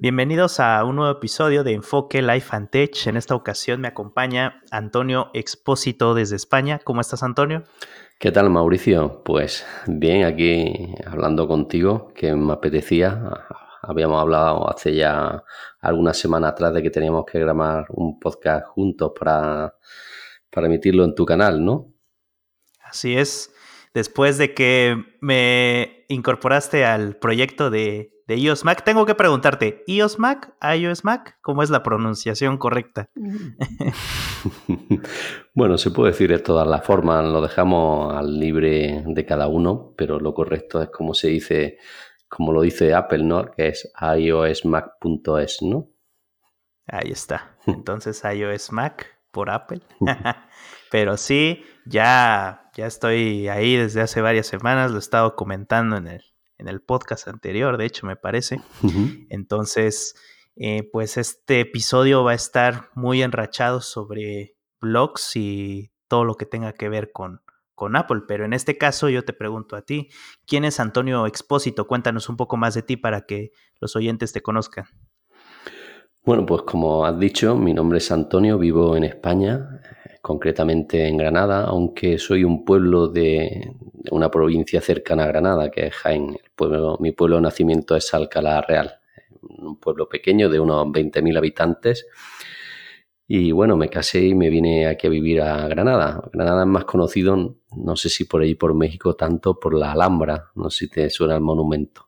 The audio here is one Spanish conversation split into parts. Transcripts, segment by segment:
Bienvenidos a un nuevo episodio de Enfoque Life and Tech. En esta ocasión me acompaña Antonio Expósito desde España. ¿Cómo estás, Antonio? ¿Qué tal, Mauricio? Pues bien, aquí hablando contigo, que me apetecía. Habíamos hablado hace ya algunas semanas atrás de que teníamos que grabar un podcast juntos para, para emitirlo en tu canal, ¿no? Así es. Después de que me incorporaste al proyecto de de iOS Mac. Tengo que preguntarte, ¿iOS Mac? ¿iOS Mac? ¿Cómo es la pronunciación correcta? bueno, se puede decir de todas las formas, lo dejamos al libre de cada uno, pero lo correcto es como se dice, como lo dice Apple, ¿no? Que es iOSMac.es, ¿no? Ahí está. Entonces iOS Mac por Apple. pero sí, ya, ya estoy ahí desde hace varias semanas, lo he estado comentando en el en el podcast anterior, de hecho, me parece. Entonces, eh, pues este episodio va a estar muy enrachado sobre blogs y todo lo que tenga que ver con, con Apple. Pero en este caso yo te pregunto a ti, ¿quién es Antonio Expósito? Cuéntanos un poco más de ti para que los oyentes te conozcan. Bueno, pues como has dicho, mi nombre es Antonio, vivo en España, concretamente en Granada, aunque soy un pueblo de, una provincia cercana a Granada, que es Jaén. mi pueblo de nacimiento es Alcalá Real, un pueblo pequeño de unos 20.000 habitantes. Y bueno, me casé y me vine aquí a vivir a Granada. Granada es más conocido, no sé si por ahí por México, tanto por la Alhambra, no sé si te suena el monumento.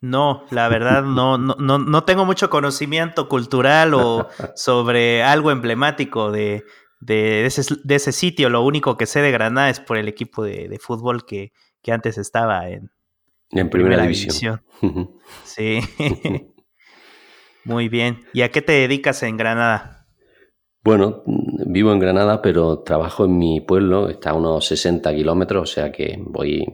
No, la verdad no, no, no, tengo mucho conocimiento cultural o sobre algo emblemático de, de, ese, sitio. Lo único que sé de Granada es por el equipo de, fútbol que, antes estaba en, en primera, división. sí. Muy bien. ¿Y a qué te dedicas en Granada? Bueno, vivo en Granada, pero trabajo en mi pueblo, está a unos 60 kilómetros, o sea que voy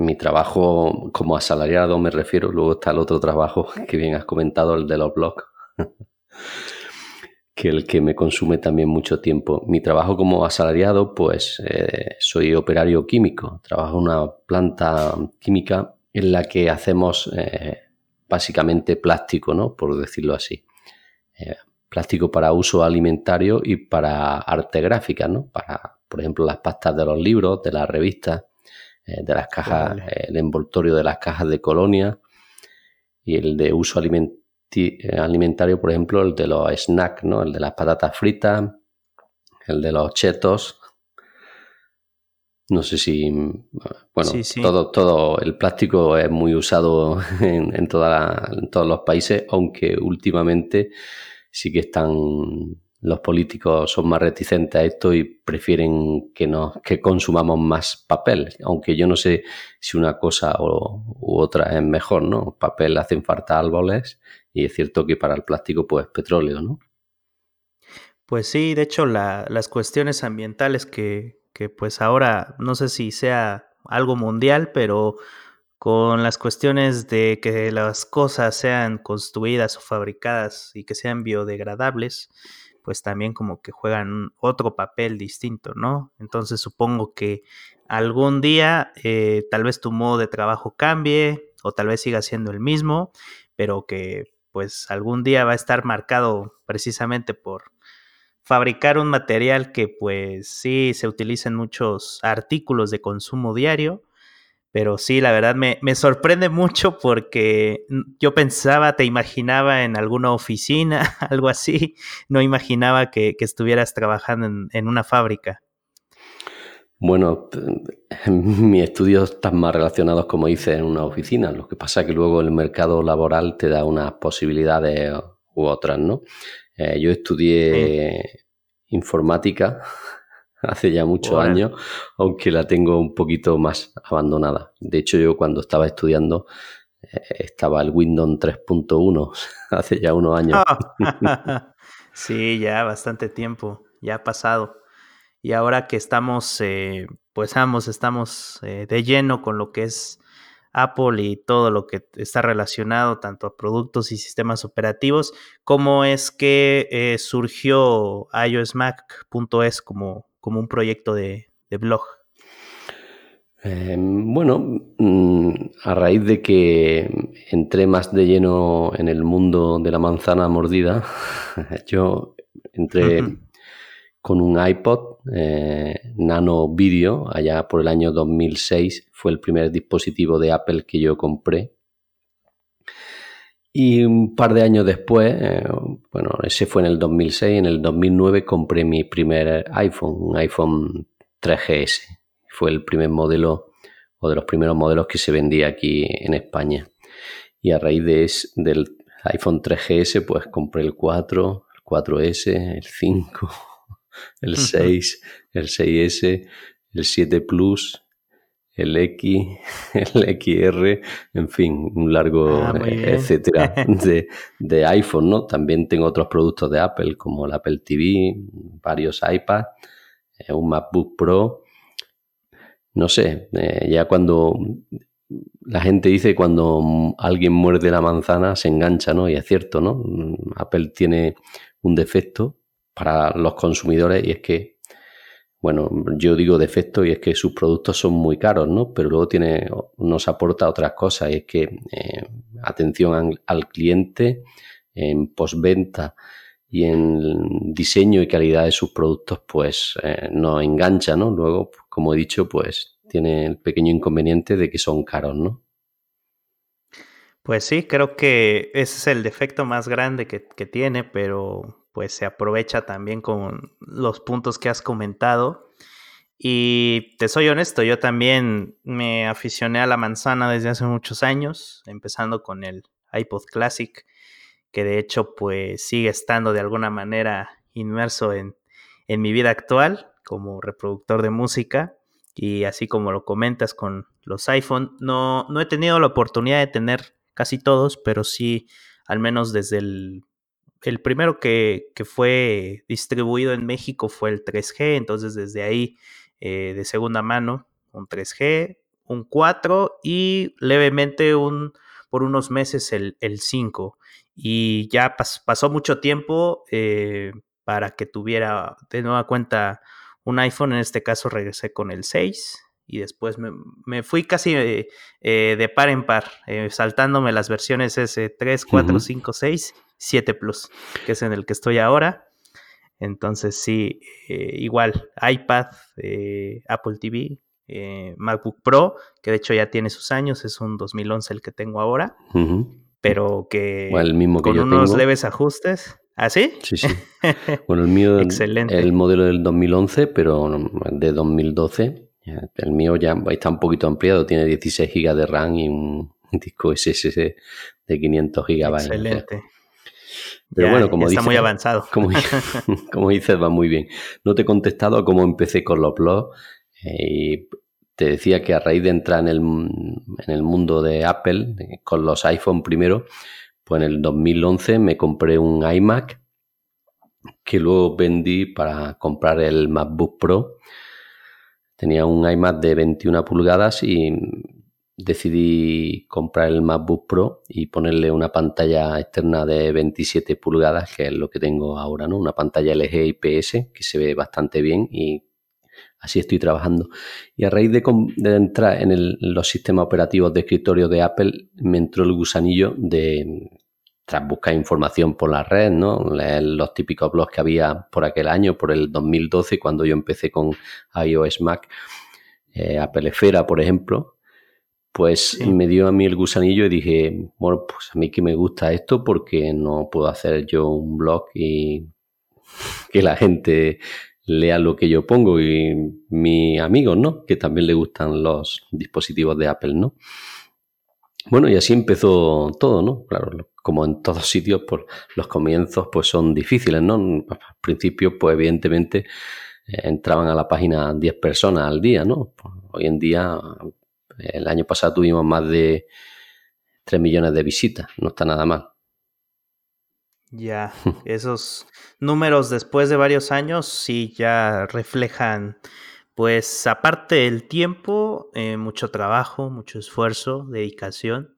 mi trabajo como asalariado me refiero, luego está el otro trabajo que bien has comentado, el de los blogs, que el que me consume también mucho tiempo. Mi trabajo como asalariado, pues eh, soy operario químico, trabajo en una planta química en la que hacemos eh, básicamente plástico, ¿no? Por decirlo así. Eh, plástico para uso alimentario y para arte gráfica, ¿no? Para, por ejemplo, las pastas de los libros, de las revistas eh, de las cajas, eh, el envoltorio de las cajas de colonia y el de uso eh, alimentario, por ejemplo, el de los snacks, ¿no? El de las patatas fritas, el de los chetos. No sé si, bueno, todo, todo el plástico es muy usado en, en todos los países, aunque últimamente sí que están los políticos son más reticentes a esto y prefieren que, no, que consumamos más papel, aunque yo no sé si una cosa o, u otra es mejor, ¿no? Papel hacen falta árboles y es cierto que para el plástico pues petróleo, ¿no? Pues sí, de hecho las cuestiones ambientales que, que pues ahora no sé si sea algo mundial, pero con las cuestiones de que las cosas sean construidas o fabricadas y que sean biodegradables, pues también como que juegan otro papel distinto, ¿no? Entonces supongo que algún día eh, tal vez tu modo de trabajo cambie o tal vez siga siendo el mismo, pero que pues algún día va a estar marcado precisamente por fabricar un material que pues sí se utiliza en muchos artículos de consumo diario pero sí, la verdad me, sorprende mucho porque yo pensaba, te imaginaba en alguna oficina, algo así. No imaginaba que, estuvieras trabajando en, una fábrica. Bueno, mis estudios están más relacionados, como dices, en una oficina. Lo que pasa es que luego el mercado laboral te da unas posibilidades u otras, ¿no? Eh, yo estudié informática hace ya muchos años, aunque la tengo un poquito más abandonada. De hecho, yo cuando estaba estudiando eh, estaba el Windows 3.1 hace ya unos años. sí, ya bastante tiempo, ya ha pasado. Y ahora que estamos, eh, pues ambos estamos eh, de lleno con lo que es Apple y todo lo que está relacionado tanto a productos y sistemas operativos, ¿cómo es que surgió iOSMac.es como, como un proyecto de, blog? Eh, bueno, mm, a raíz de que entré más de lleno en el mundo de la manzana mordida, yo entré con un iPod eh, Nano Video allá por el año 2006. Fue el primer dispositivo de Apple que yo compré. Y un par de años después, eh, bueno, ese fue en el 2006, en el 2009 compré mi primer iPhone, un iPhone 3GS. Fue el primer modelo o de los primeros modelos que se vendía aquí en España. Y a raíz de del iPhone 3GS, pues compré el 4, el 4S, el 5, el 6, el 6S, el 7 Plus, el X, el XR, en fin, un largo Ah, bien. etcétera de, de iPhone, ¿no? También tengo otros productos de Apple, como el Apple TV, varios iPads, eh, un MacBook Pro. No sé, eh, ya cuando la gente dice cuando alguien muerde la manzana se engancha, ¿no? Y es cierto, ¿no? Apple tiene un defecto para los consumidores y es que bueno, yo digo defecto y es que sus productos son muy caros, ¿no? Pero luego tiene, nos aporta otras cosas, y es que eh, atención al, cliente en postventa y en diseño y calidad de sus productos, pues eh, nos engancha, ¿no? Luego, como he dicho, pues tiene el pequeño inconveniente de que son caros, ¿no? Pues sí, creo que ese es el defecto más grande que tiene, pero pues se aprovecha también con los puntos que has comentado. Y te soy honesto, yo también me aficioné a la manzana desde hace muchos años, empezando con el iPod Classic, que de hecho pues sigue estando de alguna manera inmerso en, en mi vida actual como reproductor de música. Y así como lo comentas con los iPhone, no, no he tenido la oportunidad de tener casi todos, pero sí al menos desde el el primero que, que, fue distribuido en México fue el 3G, entonces desde ahí eh, de segunda mano un 3G, un 4 y levemente un, por unos meses el, el 5. Y ya pas, pasó mucho tiempo eh, para que tuviera de nueva cuenta un iPhone, en este caso regresé con el 6 y después me, me fui casi eh, de par en par, eh, saltándome las versiones S3, 4, uh -huh. 5, 6 7 Plus, que es en el que estoy ahora. Entonces, sí, eh, igual, iPad, eh, Apple TV, eh, MacBook Pro, que de hecho ya tiene sus años, es un 2011 el que tengo ahora, uh -huh. pero que, bueno, el mismo que con yo unos tengo. leves ajustes. ¿Ah, sí? Sí, sí. Bueno, el mío Excelente. el modelo del 2011, pero de 2012. El mío ya está un poquito ampliado, tiene 16 GB de RAM y un disco SSD de 500 GB. Excelente. Pero ya, bueno, como está dices, muy avanzado. Como, como, dices, va muy bien. No te he contestado a cómo empecé con los blogs. Eh, te decía que a raíz de entrar en el, en el mundo de Apple, con los iPhone primero, pues en el 2011 me compré un iMac que luego vendí para comprar el MacBook Pro. Tenía un iMac de 21 pulgadas y decidí comprar el MacBook Pro y ponerle una pantalla externa de 27 pulgadas, que es lo que tengo ahora, ¿no? Una pantalla LG IPS que se ve bastante bien y así estoy trabajando. Y a raíz de, entrar en el, los sistemas operativos de escritorio de Apple, me entró el gusanillo de, tras buscar información por la red, ¿no? Leer los típicos blogs que había por aquel año, por el 2012, cuando yo empecé con iOS Mac, eh, Apple Esfera, por ejemplo, pues sí. me dio a mí el gusanillo y dije, bueno, pues a mí que me gusta esto porque no puedo hacer yo un blog y que la gente lea lo que yo pongo y mis amigos, ¿no? Que también le gustan los dispositivos de Apple, ¿no? Bueno, y así empezó todo, ¿no? Claro, como en todos sitios, pues los comienzos pues son difíciles, ¿no? Al principio, pues evidentemente eh, entraban a la página 10 personas al día, ¿no? Pues, hoy en día el año pasado tuvimos más de 3 millones de visitas, no está nada mal. Ya, esos números después de varios años sí ya reflejan, pues aparte del tiempo, eh, mucho trabajo, mucho esfuerzo, dedicación,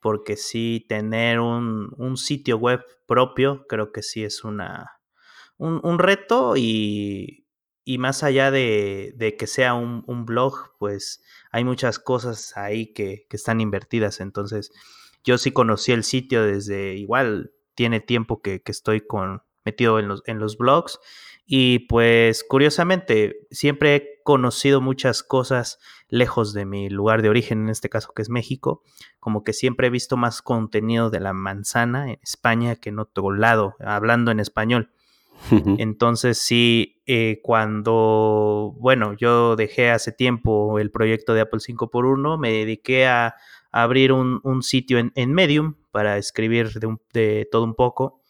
porque sí tener un, un sitio web propio creo que sí es una, un, un reto y, y más allá de, de que sea un, un, blog, pues hay muchas cosas ahí que, que, están invertidas. Entonces, yo sí conocí el sitio desde igual, tiene tiempo que, que estoy con, metido en los, en los blogs. Y pues curiosamente, siempre he conocido muchas cosas lejos de mi lugar de origen, en este caso que es México, como que siempre he visto más contenido de la manzana en España que en otro lado, hablando en español. Entonces sí, eh, cuando, bueno, yo dejé hace tiempo el proyecto de Apple 5x1, me dediqué a, abrir un, un sitio en, en, Medium para escribir de, un, de, todo un poco.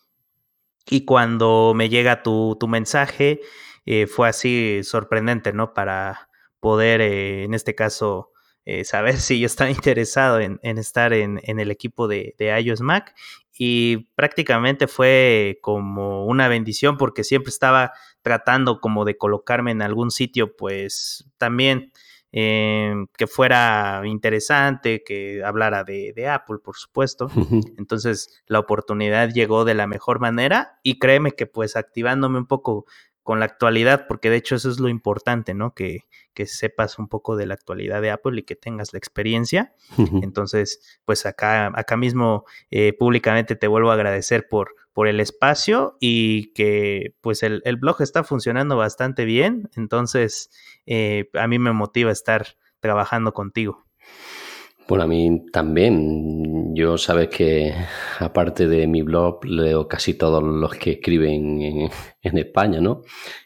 Y cuando me llega tu, tu mensaje, eh, fue así sorprendente, ¿no? Para poder, eh, en este caso, eh, saber si yo estaba interesado en, en estar en, en, el equipo de, de iOS Mac y prácticamente fue como una bendición porque siempre estaba tratando como de colocarme en algún sitio pues también eh, que fuera interesante, que hablara de, de Apple, por supuesto. Entonces la oportunidad llegó de la mejor manera y créeme que pues activándome un poco con la actualidad, porque de hecho eso es lo importante, ¿no? Que, que sepas un poco de la actualidad de Apple y que tengas la experiencia. Entonces, pues acá, acá mismo eh, públicamente te vuelvo a agradecer por, por el espacio y que pues el, el blog está funcionando bastante bien. Entonces, eh, a mí me motiva estar trabajando contigo. Bueno, a mí también. Yo sabes que aparte de mi blog leo casi todos los que escriben en, en España, ¿no?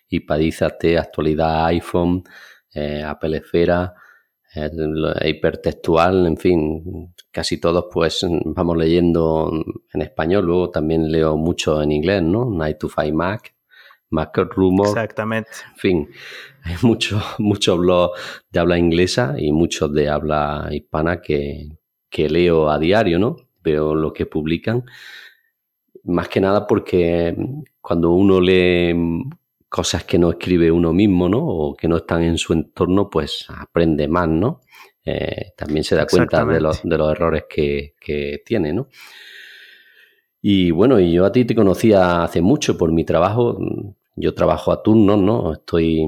Y Padízate, Actualidad iPhone, eh, Apple Esfera, eh, hipertextual, en fin, casi todos pues vamos leyendo en español. Luego también leo mucho en inglés, ¿no? Night to Five Mac, Mac Rumor. Exactamente. En fin, hay muchos mucho blogs de habla inglesa y muchos de habla hispana que, que leo a diario, ¿no? Veo lo que publican. Más que nada porque cuando uno lee cosas que no escribe uno mismo, ¿no? O que no están en su entorno, pues aprende más, ¿no? Eh, también se da cuenta de los, de los errores que, que, tiene, ¿no? Y bueno, y yo a ti te conocía hace mucho por mi trabajo. Yo trabajo a turnos, ¿no? Estoy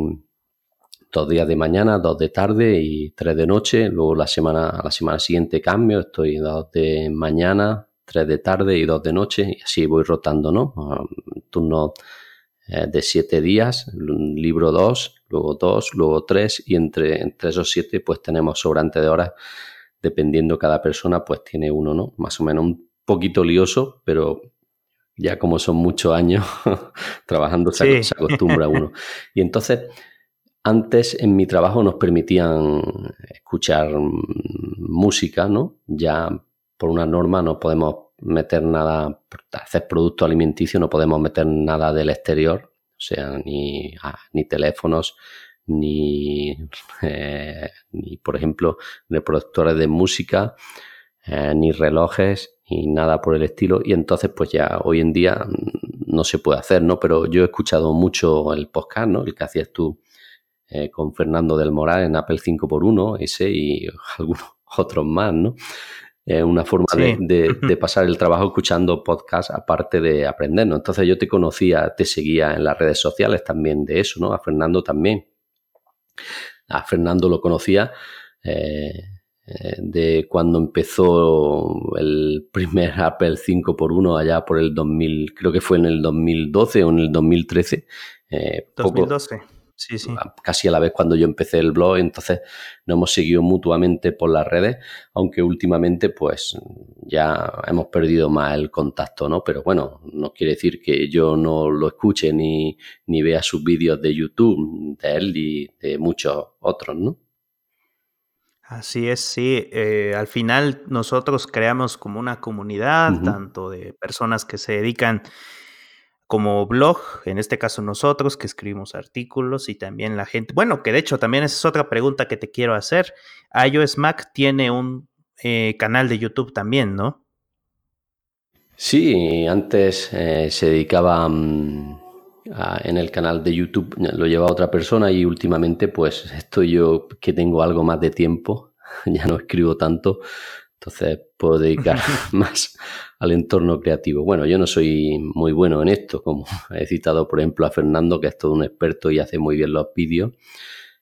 dos días de mañana, dos de tarde y tres de noche. Luego la semana, la semana siguiente cambio, estoy dos de mañana, tres de tarde y dos de noche. Y así voy rotando, ¿no? Turnos eh, de siete días, libro dos, luego dos, luego tres y entre, entre esos siete pues tenemos sobrante de horas. Dependiendo cada persona pues tiene uno, ¿no? Más o menos un poquito lioso, pero ya como son muchos años trabajando se, sí. se acostumbra uno. Y entonces antes en mi trabajo nos permitían escuchar música, ¿no? Ya por una norma no podemos meter nada, hacer producto alimenticio no podemos meter nada del exterior, o sea, ni, ah, ni teléfonos, ni, eh, ni, por ejemplo, reproductores de música, eh, ni relojes, ni nada por el estilo. Y entonces, pues ya hoy en día no se puede hacer, ¿no? Pero yo he escuchado mucho el podcast, ¿no? El que hacías tú eh, con Fernando del Moral en Apple 5x1, ese y algunos otros más, ¿no? Una forma sí. de, de, de, pasar el trabajo escuchando podcast aparte de aprender, ¿no? Entonces yo te conocía, te seguía en las redes sociales también de eso, ¿no? A Fernando también. A Fernando lo conocía eh, eh, de cuando empezó el primer Apple 5x1 allá por el 2000, creo que fue en el 2012 o en el 2013. Eh, 2012. Poco, Sí, sí. Casi a la vez cuando yo empecé el blog, entonces nos hemos seguido mutuamente por las redes, aunque últimamente pues ya hemos perdido más el contacto, ¿no? Pero bueno, no quiere decir que yo no lo escuche ni, ni vea sus vídeos de YouTube, de él y de muchos otros, ¿no? Así es, sí. Eh, al final nosotros creamos como una comunidad, uh -huh. tanto de personas que se dedican como blog, en este caso nosotros que escribimos artículos y también la gente, bueno, que de hecho también esa es otra pregunta que te quiero hacer. iOS Mac tiene un eh, canal de YouTube también, ¿no? Sí, antes eh, se dedicaba um, a, en el canal de YouTube, lo llevaba otra persona y últimamente pues estoy yo que tengo algo más de tiempo, ya no escribo tanto, Entonces puedo dedicar más al entorno creativo. Bueno, yo no soy muy bueno en esto, como he citado, por ejemplo, a Fernando, que es todo un experto y hace muy bien los vídeos.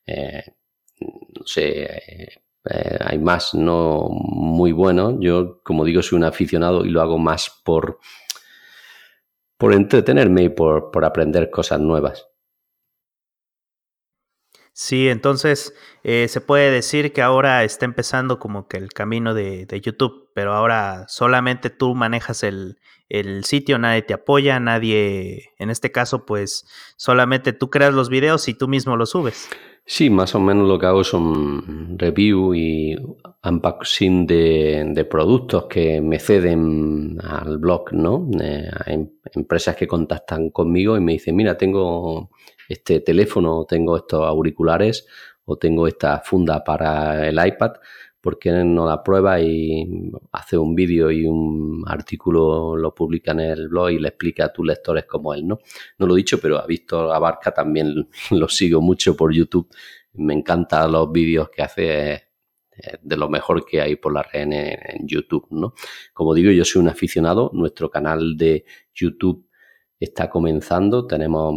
Eh, no sé, eh, hay más no muy buenos. Yo, como digo, soy un aficionado y lo hago más por, por entretenerme y por, por aprender cosas nuevas. Sí, entonces eh, se puede decir que ahora está empezando como que el camino de, YouTube, pero ahora solamente tú manejas el, el, sitio, nadie te apoya, nadie, en este caso, pues solamente tú creas los videos y tú mismo los subes. Sí, más o menos lo que hago son review y unboxing de, de productos que me ceden al blog, ¿no? Eh, hay empresas que contactan conmigo y me dicen, mira, tengo este teléfono, tengo estos auriculares o tengo esta funda para el iPad, porque no la prueba y hace un vídeo y un artículo lo publica en el blog y le explica a tus lectores como él, ¿no? No lo he dicho, pero a Víctor Abarca también lo sigo mucho por YouTube. Me encantan los vídeos que hace de lo mejor que hay por la red en, YouTube, ¿no? Como digo, yo soy un aficionado, nuestro canal de YouTube está comenzando, tenemos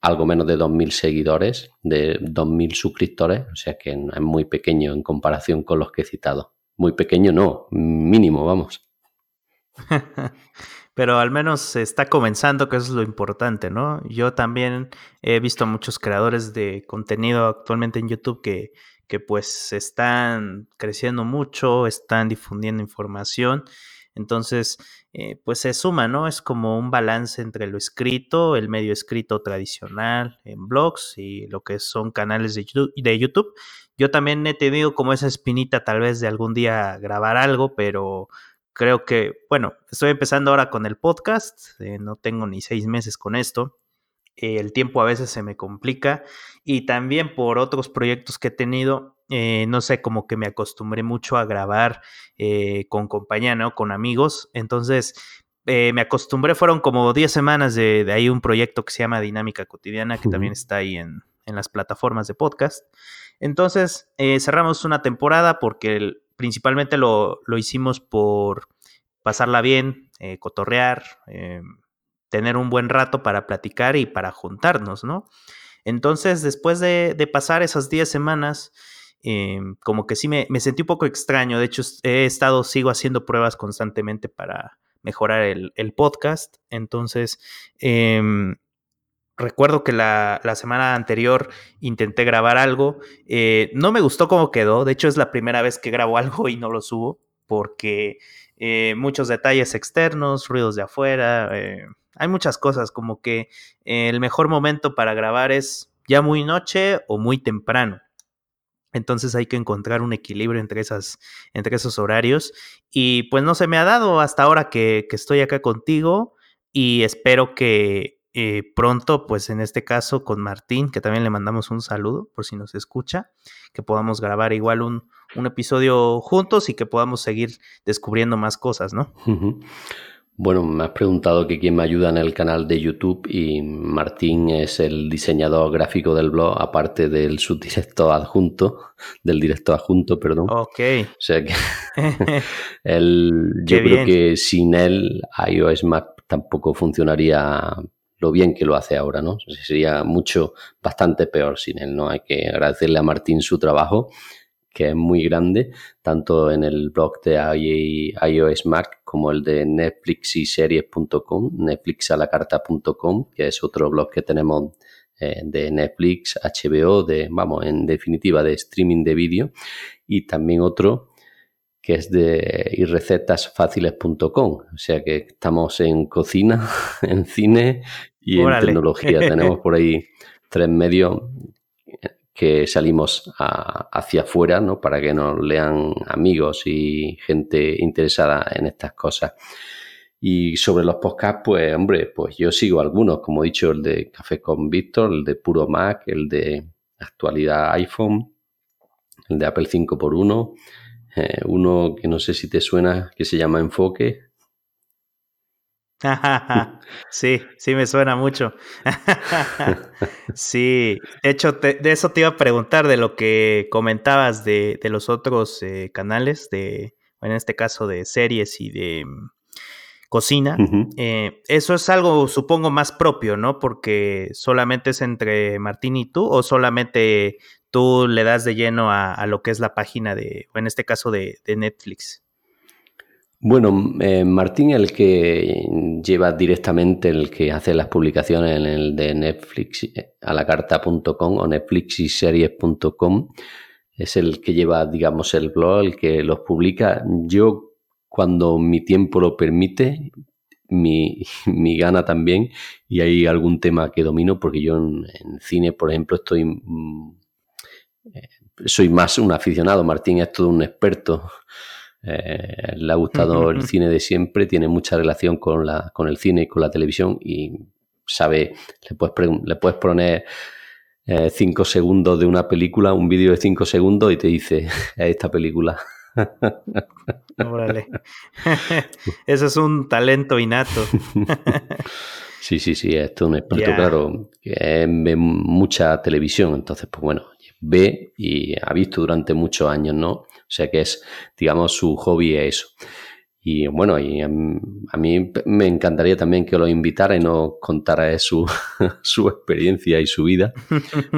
algo menos de 2.000 seguidores, de 2.000 suscriptores, o sea que es muy pequeño en comparación con los que he citado. Muy pequeño no, mínimo, vamos. Pero al menos está comenzando, que eso es lo importante, ¿no? Yo también he visto a muchos creadores de contenido actualmente en YouTube que, que pues están creciendo mucho, están difundiendo información entonces, eh, pues se suma, ¿no? Es como un balance entre lo escrito, el medio escrito tradicional en blogs y lo que son canales de YouTube. Yo también he tenido como esa espinita tal vez de algún día grabar algo, pero creo que, bueno, estoy empezando ahora con el podcast, eh, no tengo ni seis meses con esto. El tiempo a veces se me complica y también por otros proyectos que he tenido, eh, no sé, como que me acostumbré mucho a grabar eh, con compañía, ¿no? Con amigos. Entonces, eh, me acostumbré, fueron como 10 semanas de, ahí un proyecto que se llama Dinámica Cotidiana, que también está ahí en, las plataformas de podcast. Entonces, cerramos una temporada porque principalmente lo, lo, hicimos por pasarla bien, cotorrear, tener un buen rato para platicar y para juntarnos, ¿no? Entonces, después de, pasar esas 10 semanas, Em, como que sí me, sentí un poco extraño. De hecho, he estado, sigo haciendo pruebas constantemente para mejorar el, podcast. Entonces, em, recuerdo que la, semana anterior intenté grabar algo. Eh, no me gustó cómo quedó. De hecho, es la primera vez que grabo algo y no lo subo porque eh, muchos detalles externos, ruidos de afuera. Eh, hay muchas cosas como que el mejor momento para grabar es ya muy noche o muy temprano. Entonces hay que encontrar un equilibrio entre, esas, entre esos horarios. Y pues no se me ha dado hasta ahora que, estoy acá contigo y espero que eh, pronto, pues en este caso con Martín, que también le mandamos un saludo por si nos escucha, que podamos grabar igual un, un episodio juntos y que podamos seguir descubriendo más cosas, ¿no? Bueno, me has preguntado que quién me ayuda en el canal de YouTube y Martín es el diseñador gráfico del blog, aparte del subdirector adjunto, del director adjunto, perdón. Ok. O sea que yo creo que sin él iOS Mac tampoco funcionaría lo bien que lo hace ahora, ¿no? Sería mucho, bastante peor sin él, ¿no? Hay que agradecerle a Martín su trabajo que es muy grande, tanto en el blog de iOS Mac como el de Netflix y series.com, netflixalacarta.com, que es otro blog que tenemos eh, de Netflix, HBO, de, vamos, en definitiva, de streaming de vídeo, y también otro que es de irrecetasfáciles.com, o sea que estamos en cocina, en cine y en tecnología. Tenemos por ahí tres medios que salimos hacia afuera, ¿no? Para que nos lean amigos y gente interesada en estas cosas. Y sobre los podcasts, pues, hombre, pues yo sigo algunos, como he dicho, el de Café con Víctor, el de Puro Mac, el de Actualidad iPhone, el de Apple 5x1, eh, uno que no sé si te suena, que se llama Enfoque. sí, sí me suena mucho. sí, de hecho, de eso te iba a preguntar, de lo que comentabas de, de los otros eh, canales, de, en este caso de series y de mm, cocina. Eh, eso es algo, supongo, más propio, ¿no? Porque solamente es entre Martín y tú, o solamente tú le das de lleno a, lo que es la página de, en este caso de, de Netflix. Bueno, eh, Martín, el que lleva directamente, el que hace las publicaciones en el de Netflix eh, a la carta.com o netflixiseries.com, es el que lleva, digamos, el blog, el que los publica. Yo, cuando mi tiempo lo permite, mi, mi gana también, y hay algún tema que domino, porque yo en, cine, por ejemplo, estoy... Mm, eh, soy más un aficionado, Martín es todo un experto eh, le ha gustado el cine de siempre, tiene mucha relación con, la, con el cine y con la televisión y sabe, le puedes, le puedes poner eh, cinco segundos de una película, un vídeo de cinco segundos y te dice, esta película. Órale. Eso es un talento innato. sí, sí, sí, esto es un experto, claro, que ve mucha televisión, entonces, pues bueno, ve y ha visto durante muchos años, ¿no? O sea que es, digamos, su hobby es eso. Y bueno, y a, mí me encantaría también que lo invitara y nos contara su, su experiencia y su vida.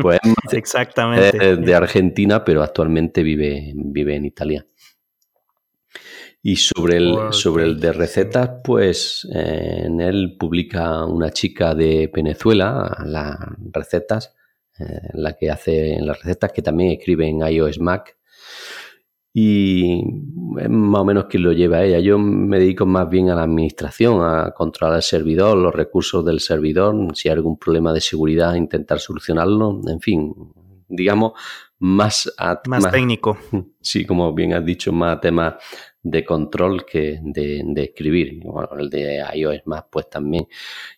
Pues Exactamente. de Argentina, pero actualmente vive, vive en Italia. Y sobre el, sobre el de recetas, pues en él publica una chica de Venezuela las recetas, eh, la que hace las recetas, que también escribe en iOS Mac y es más o menos quien lo lleva ella. Yo me dedico más bien a la administración, a controlar el servidor, los recursos del servidor, si hay algún problema de seguridad, intentar solucionarlo, en fin, digamos, más a, más, técnico. Sí, como bien has dicho, más a temas de control que de, de escribir. Bueno, el de iOS más, pues también.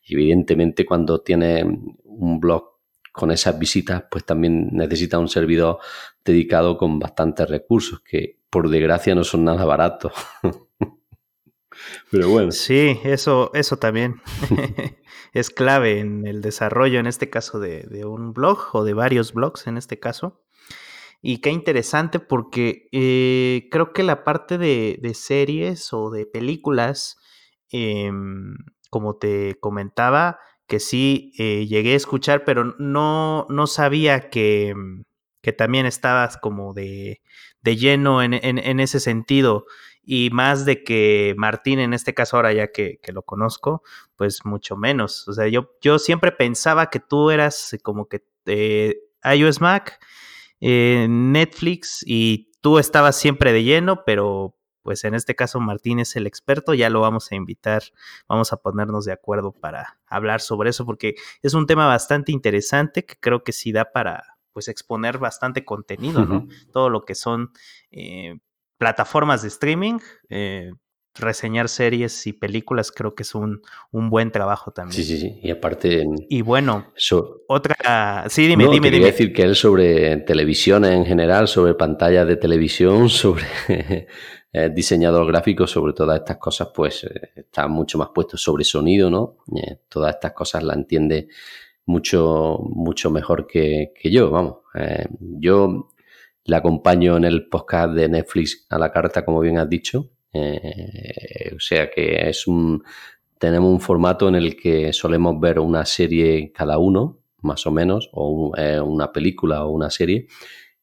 evidentemente, cuando tienes un blog con esas visitas, pues también necesita un servidor dedicado con bastantes recursos, que por desgracia no son nada baratos. Pero bueno. Sí, eso, eso también es clave en el desarrollo, en este caso, de, un blog o de varios blogs, en este caso. Y qué interesante porque eh, creo que la parte de, series o de películas, em, como te comentaba, que sí eh, llegué a escuchar, pero no, no sabía que, que también estabas como de, de lleno en, en, ese sentido. Y más de que Martín, en este caso ahora ya que, que, lo conozco, pues mucho menos. O sea, yo, yo siempre pensaba que tú eras como que eh, iOS Mac, eh, Netflix y tú estabas siempre de lleno, pero pues en este caso Martín es el experto, ya lo vamos a invitar, vamos a ponernos de acuerdo para hablar sobre eso, porque es un tema bastante interesante que creo que sí da para pues exponer bastante contenido, ¿no? Todo lo que son eh, plataformas de streaming, eh, reseñar series y películas creo que es un, un, buen trabajo también. Sí, sí, sí. Y aparte... Y bueno, otra... Sí, dime, dime, dime. decir que él sobre televisión en general, sobre pantallas de televisión, sobre diseñador gráfico, sobre todas estas cosas, pues eh, está mucho más puesto sobre sonido, ¿no? Eh, todas estas cosas la entiende mucho, mucho mejor que, yo, vamos. Eh, yo la acompaño en el podcast de Netflix a la carta, como bien has dicho. O sea que es un, tenemos un formato en el que solemos ver una serie cada uno, más o menos, o una película o una serie,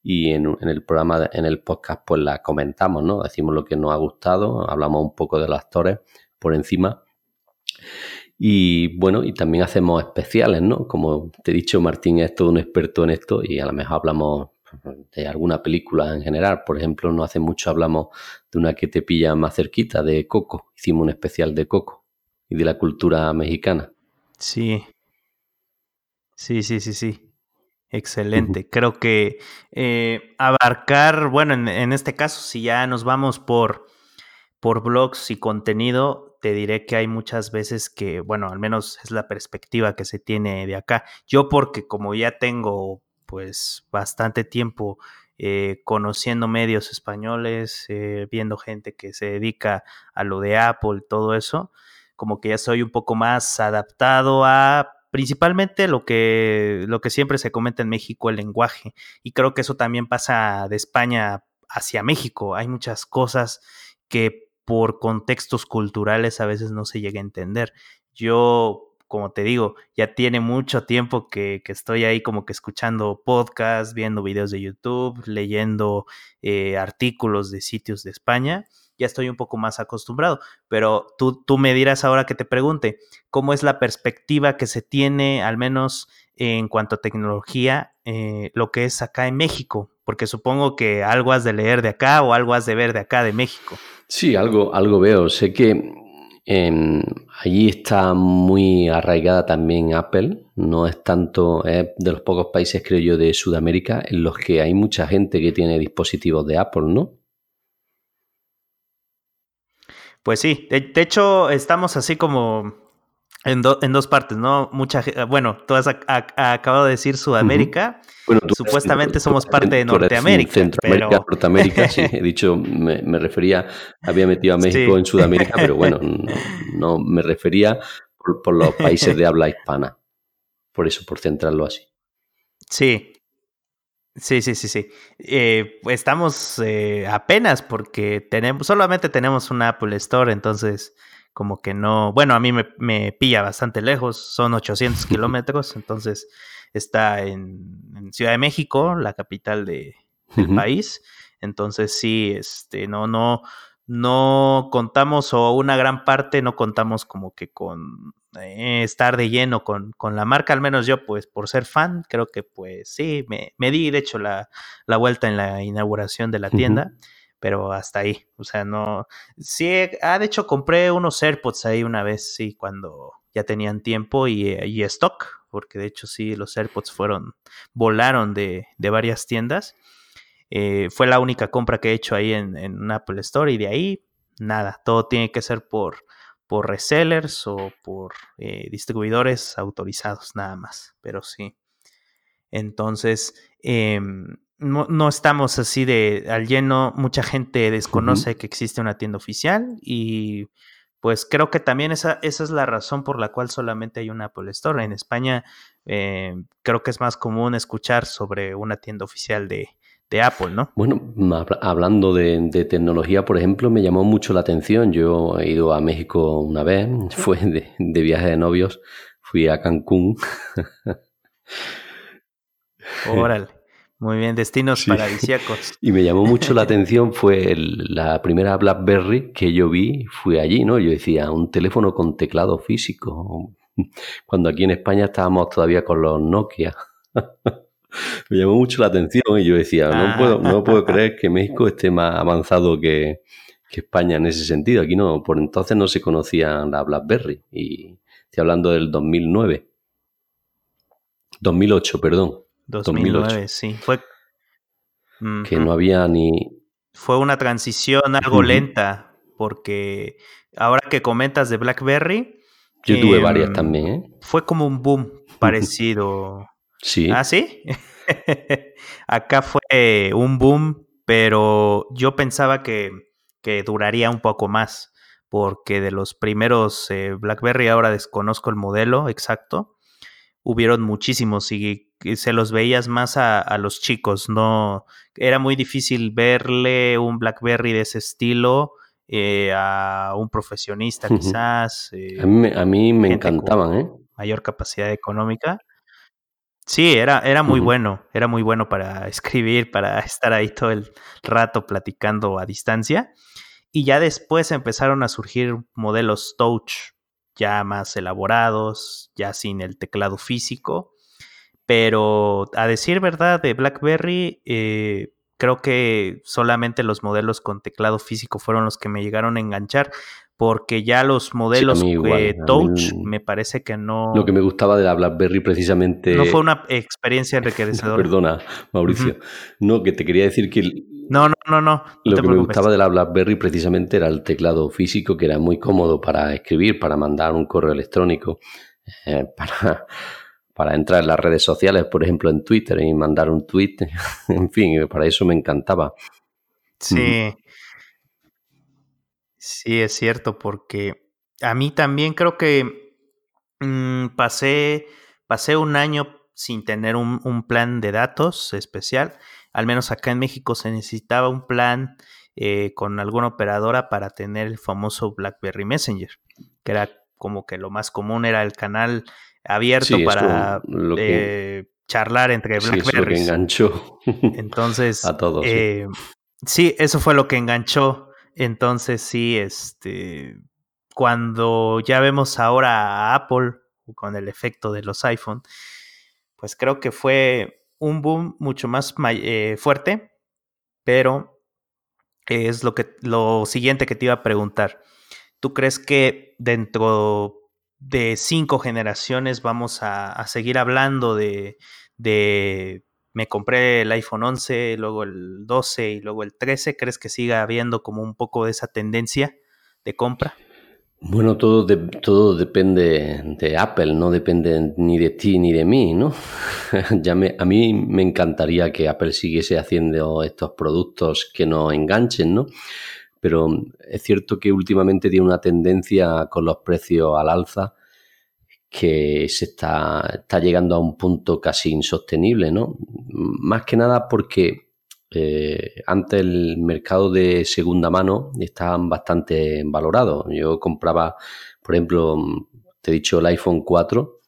y en, el programa, en el podcast, pues la comentamos, ¿no? Decimos lo que nos ha gustado, hablamos un poco de los actores por encima. Y bueno, y también hacemos especiales, ¿no? Como te he dicho, Martín es todo un experto en esto y a lo mejor hablamos de alguna película en general. Por ejemplo, no hace mucho hablamos de una que te pilla más cerquita, de Coco. Hicimos un especial de Coco y de la cultura mexicana. Sí. Sí, sí, sí, sí. Excelente. Creo que eh, abarcar, bueno, en, este caso, si ya nos vamos por, por blogs y contenido, te diré que hay muchas veces que, bueno, al menos es la perspectiva que se tiene de acá. Yo porque como ya tengo pues bastante tiempo eh, conociendo medios españoles, eh, viendo gente que se dedica a lo de Apple, todo eso, como que ya soy un poco más adaptado a principalmente lo que, lo que siempre se comenta en México, el lenguaje. Y creo que eso también pasa de España hacia México. Hay muchas cosas que por contextos culturales a veces no se llega a entender. Yo, como te digo, ya tiene mucho tiempo que, que estoy ahí como que escuchando podcasts, viendo videos de YouTube, leyendo eh, artículos de sitios de España ya estoy un poco más acostumbrado. Pero tú, tú me dirás ahora que te pregunte, ¿cómo es la perspectiva que se tiene, al menos en cuanto a tecnología, eh, lo que es acá en México? Porque supongo que algo has de leer de acá o algo has de ver de acá de México. Sí, algo, algo veo. Sé que allí está muy arraigada también Apple. No es tanto, es de los pocos países, creo yo, de Sudamérica en los que hay mucha gente que tiene dispositivos de Apple, ¿no? Pues sí, de, hecho estamos así como en, en, dos partes, ¿no? Mucha bueno, tú has acabado de decir Sudamérica. Bueno, Supuestamente somos parte de Norteamérica. Centroamérica, Norteamérica, sí. He dicho, me, refería, había metido a México en Sudamérica, pero bueno, no, me refería por, los países de habla hispana. Por eso, por centrarlo así. Sí, Sí, sí, sí, sí. Eh, estamos eh, apenas porque tenemos, solamente tenemos un Apple Store, entonces como que no, bueno, a mí me, me pilla bastante lejos, son 800 kilómetros, entonces está en, Ciudad de México, la capital de, del país, entonces sí, este, no, no, no contamos o una gran parte no contamos como que con eh, estar de lleno con, con, la marca, al menos yo pues por ser fan, creo que pues sí, me, me di de hecho la, la, vuelta en la inauguración de la tienda, pero hasta ahí, o sea, no, sí, ah, de hecho compré unos AirPods ahí una vez, sí, cuando ya tenían tiempo y, eh, y stock, porque de hecho sí, los AirPods fueron, volaron de, de varias tiendas. Eh, fue la única compra que he hecho ahí en, en Apple Store y de ahí nada, todo tiene que ser por, por resellers o por eh, distribuidores autorizados nada más, pero sí. Entonces, em, no, estamos así de al lleno, mucha gente desconoce que existe una tienda oficial y pues creo que también esa, esa es la razón por la cual solamente hay una Apple Store. En España em, creo que es más común escuchar sobre una tienda oficial de, de Apple, ¿no? Bueno, hablando de, tecnología, por ejemplo, me llamó mucho la atención. Yo he ido a México una vez, fue de, viaje de novios, fui a Cancún. Órale. Muy bien, destinos paradisíacos. Y me llamó mucho la atención, fue la primera BlackBerry que yo vi, fue allí, ¿no? Yo decía, un teléfono con teclado físico, cuando aquí en España estábamos todavía con los Nokia. me llamó mucho la atención y yo decía, no, puedo, no puedo creer que México esté más avanzado que, España en ese sentido. Aquí no, por entonces no se conocía la BlackBerry y estoy hablando del 2009. 2008, perdón. 2009, sí. Fue que no había ni... Fue una transición algo lenta porque ahora que comentas de BlackBerry... Yo tuve varias em, también, ¿eh? Fue como un boom parecido. Sí. ¿Ah, sí? Acá fue un boom, pero yo pensaba que, que, duraría un poco más, porque de los primeros eh, BlackBerry, ahora desconozco el modelo exacto, hubieron muchísimos y, se los veías más a, los chicos, no era muy difícil verle un BlackBerry de ese estilo eh, a un profesionista quizás. a mí, a mí me encantaban, ¿eh? Mayor capacidad económica. Sí, era, era muy bueno, era muy bueno para escribir, para estar ahí todo el rato platicando a distancia. Y ya después empezaron a surgir modelos touch ya más elaborados, ya sin el teclado físico. Pero a decir verdad, de BlackBerry, eh, creo que solamente los modelos con teclado físico fueron los que me llegaron a enganchar porque ya los modelos eh, Touch me parece que no... Lo que me gustaba de la BlackBerry precisamente... No fue una experiencia enriquecedora. Perdona, Mauricio. No, que te quería decir que... No, no, no, no. lo que me gustaba de la BlackBerry precisamente era el teclado físico, que era muy cómodo para escribir, para mandar un correo electrónico, eh, para, para entrar en las redes sociales, por ejemplo en Twitter y mandar un tweet. en fin, para eso me encantaba. Sí. Sí, es cierto, porque A mí también creo que mm, pasé, pasé un año sin tener un, plan de datos especial. Al menos acá en México se necesitaba un plan eh, con alguna operadora para tener el famoso BlackBerry Messenger, que era como que lo más común era el canal abierto para eh, charlar entre BlackBerry. Sí, enganchó Entonces, a todos. Eh, sí, eso fue lo que enganchó. Entonces, sí, este, cuando ya vemos ahora a Apple con el efecto de los iPhone, pues creo que fue un boom mucho más eh, fuerte, pero es lo, que, lo siguiente que te iba a preguntar. ¿Tú crees que dentro de cinco generaciones vamos a, seguir hablando de, de, me compré el iPhone 11, luego el 12 y luego el 13? ¿Crees que siga habiendo como un poco de esa tendencia de compra? Bueno, todo, todo depende de Apple, no depende ni de ti ni de mí, ¿no? ya me, a mí me encantaría que Apple siguiese haciendo estos productos que nos enganchen, ¿no? Pero es cierto que últimamente tiene una tendencia con los precios al alza que se está, está llegando a un punto casi insostenible, ¿no? Más que nada porque eh, antes el mercado de segunda mano estaban bastante valorados. Yo compraba, por ejemplo, te he dicho el iPhone 4.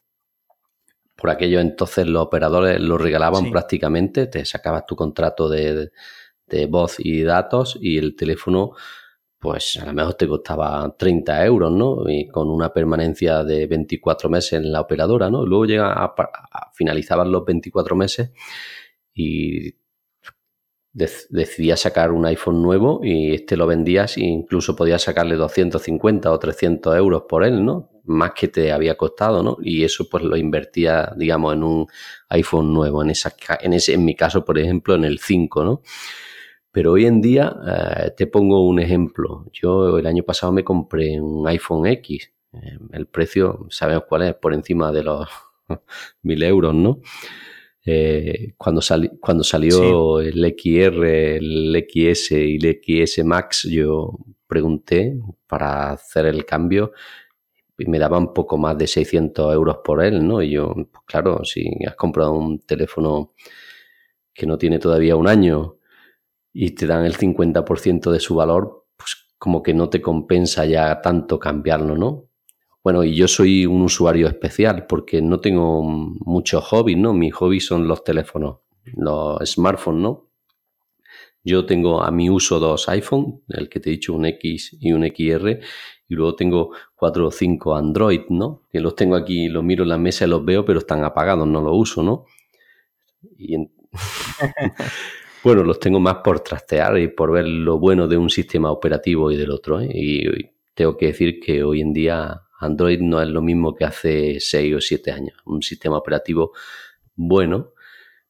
Por aquello entonces los operadores lo regalaban prácticamente. Te sacabas tu contrato de, voz y datos y el teléfono pues a lo mejor te costaba 30 euros, ¿no? Y con una permanencia de 24 meses en la operadora, ¿no? luego llega a, finalizaban los 24 meses y decidías sacar un iPhone nuevo y este lo vendías e incluso podías sacarle 250 o 300 euros por él, ¿no? Más que te había costado, ¿no? Y eso pues lo invertía, digamos, en un iPhone nuevo, en, esa, en, ese, en mi caso, por ejemplo, en el 5, ¿no? Pero hoy en día, eh, te pongo un ejemplo. Yo el año pasado me compré un iPhone X. Eh, el precio, sabemos cuál es, por encima de los mil euros, ¿no? Eh, cuando, cuando salió el XR, el XS y el XS Max, yo pregunté para hacer el cambio y me daban poco más de 600 euros por él, ¿no? Y yo, pues claro, si has comprado un teléfono que no tiene todavía un año y te dan el 50% de su valor, pues como que no te compensa ya tanto cambiarlo, ¿no? Bueno, y yo soy un usuario especial porque no tengo muchos hobbies, ¿no? Mis hobbies son los teléfonos, los smartphones, ¿no? Yo tengo a mi uso dos iPhone, el que te he dicho, un X y un XR, y luego tengo cuatro o cinco Android, ¿no? Que los tengo aquí, los miro en la mesa y los veo, pero están apagados, no los uso, ¿no? Y bueno, los tengo más por trastear y por ver lo bueno de un sistema operativo y del otro, ¿eh? y tengo que decir que hoy en día Android no es lo mismo que hace 6 o 7 años. Un sistema operativo bueno,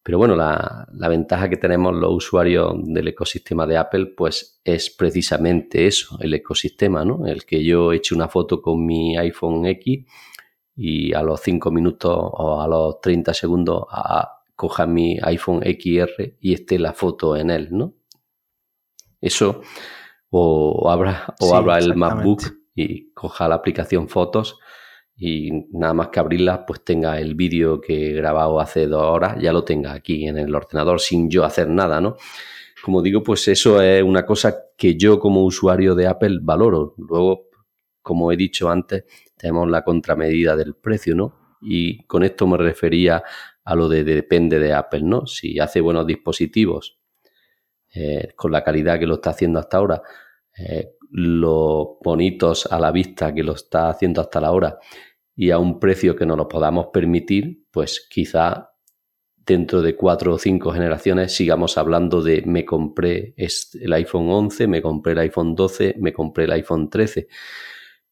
pero bueno, la, ventaja que tenemos los usuarios del ecosistema de Apple, pues es precisamente eso, el ecosistema, ¿no? El que yo eche una foto con mi iPhone X y a los 5 minutos o a los 30 segundos coja mi iPhone XR y esté la foto en él, ¿no? Eso, o abra, o abra el MacBook y coja la aplicación fotos y nada más que abrirla pues tenga el vídeo que he grabado hace dos horas, ya lo tenga aquí en el ordenador sin yo hacer nada, ¿no? Como digo, pues eso es una cosa que yo como usuario de Apple valoro. Luego, como he dicho antes, tenemos la contramedida del precio, ¿no? Y con esto me refería a lo de, depende de Apple, ¿no? Si hace buenos dispositivos eh, con la calidad que lo está haciendo hasta ahora, eh, los bonitos a la vista que lo está haciendo hasta la hora y a un precio que no lo podamos permitir, pues quizá dentro de cuatro o cinco generaciones sigamos hablando de me compré el iPhone 11, me compré el iPhone 12, me compré el iPhone 13.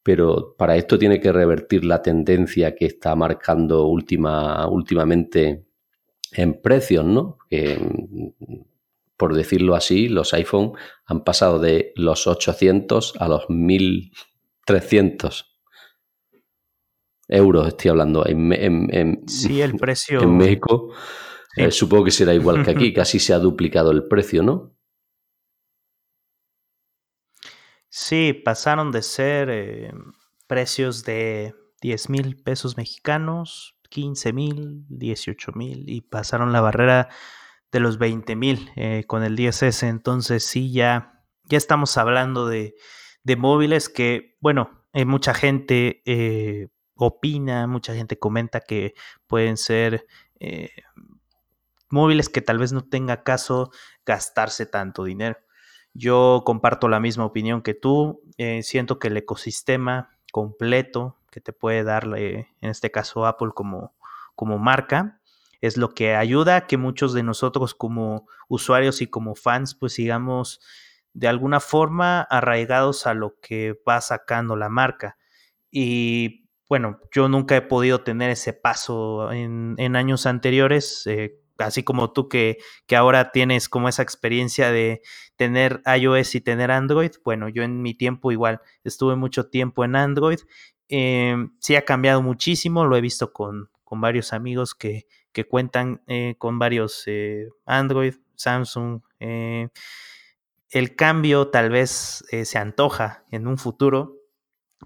Pero para esto tiene que revertir la tendencia que está marcando última, últimamente en precios, ¿no? Que por decirlo así, los iPhone han pasado de los 800 a los 1300 euros, estoy hablando. En, sí, el precio. En México, eh, supongo que será igual que aquí, casi se ha duplicado el precio, ¿no? Sí, pasaron de ser, eh, precios de 10 mil pesos mexicanos, 15 mil, 18 mil y pasaron la barrera de los 20 mil eh, con el 10S. Entonces sí, ya, ya estamos hablando de, de móviles que, bueno, eh, mucha gente eh, opina, mucha gente comenta que pueden ser móviles que tal vez no tenga caso gastarse tanto dinero. Yo comparto la misma opinión que tú. siento que el ecosistema completo que te puede dar, en este caso Apple como, como marca, es lo que ayuda a que muchos de nosotros como usuarios y como fans pues sigamos de alguna forma arraigados a lo que va sacando la marca. Y bueno, yo nunca he podido tener ese paso en, años anteriores. Eh, así como tú que, que, ahora tienes como esa experiencia de tener iOS y tener Android, bueno, yo en mi tiempo igual estuve mucho tiempo en Android, eh, sí ha cambiado muchísimo, lo he visto con, con varios amigos que, que cuentan eh, con varios eh, Android, Samsung. el cambio tal vez se antoja en un futuro,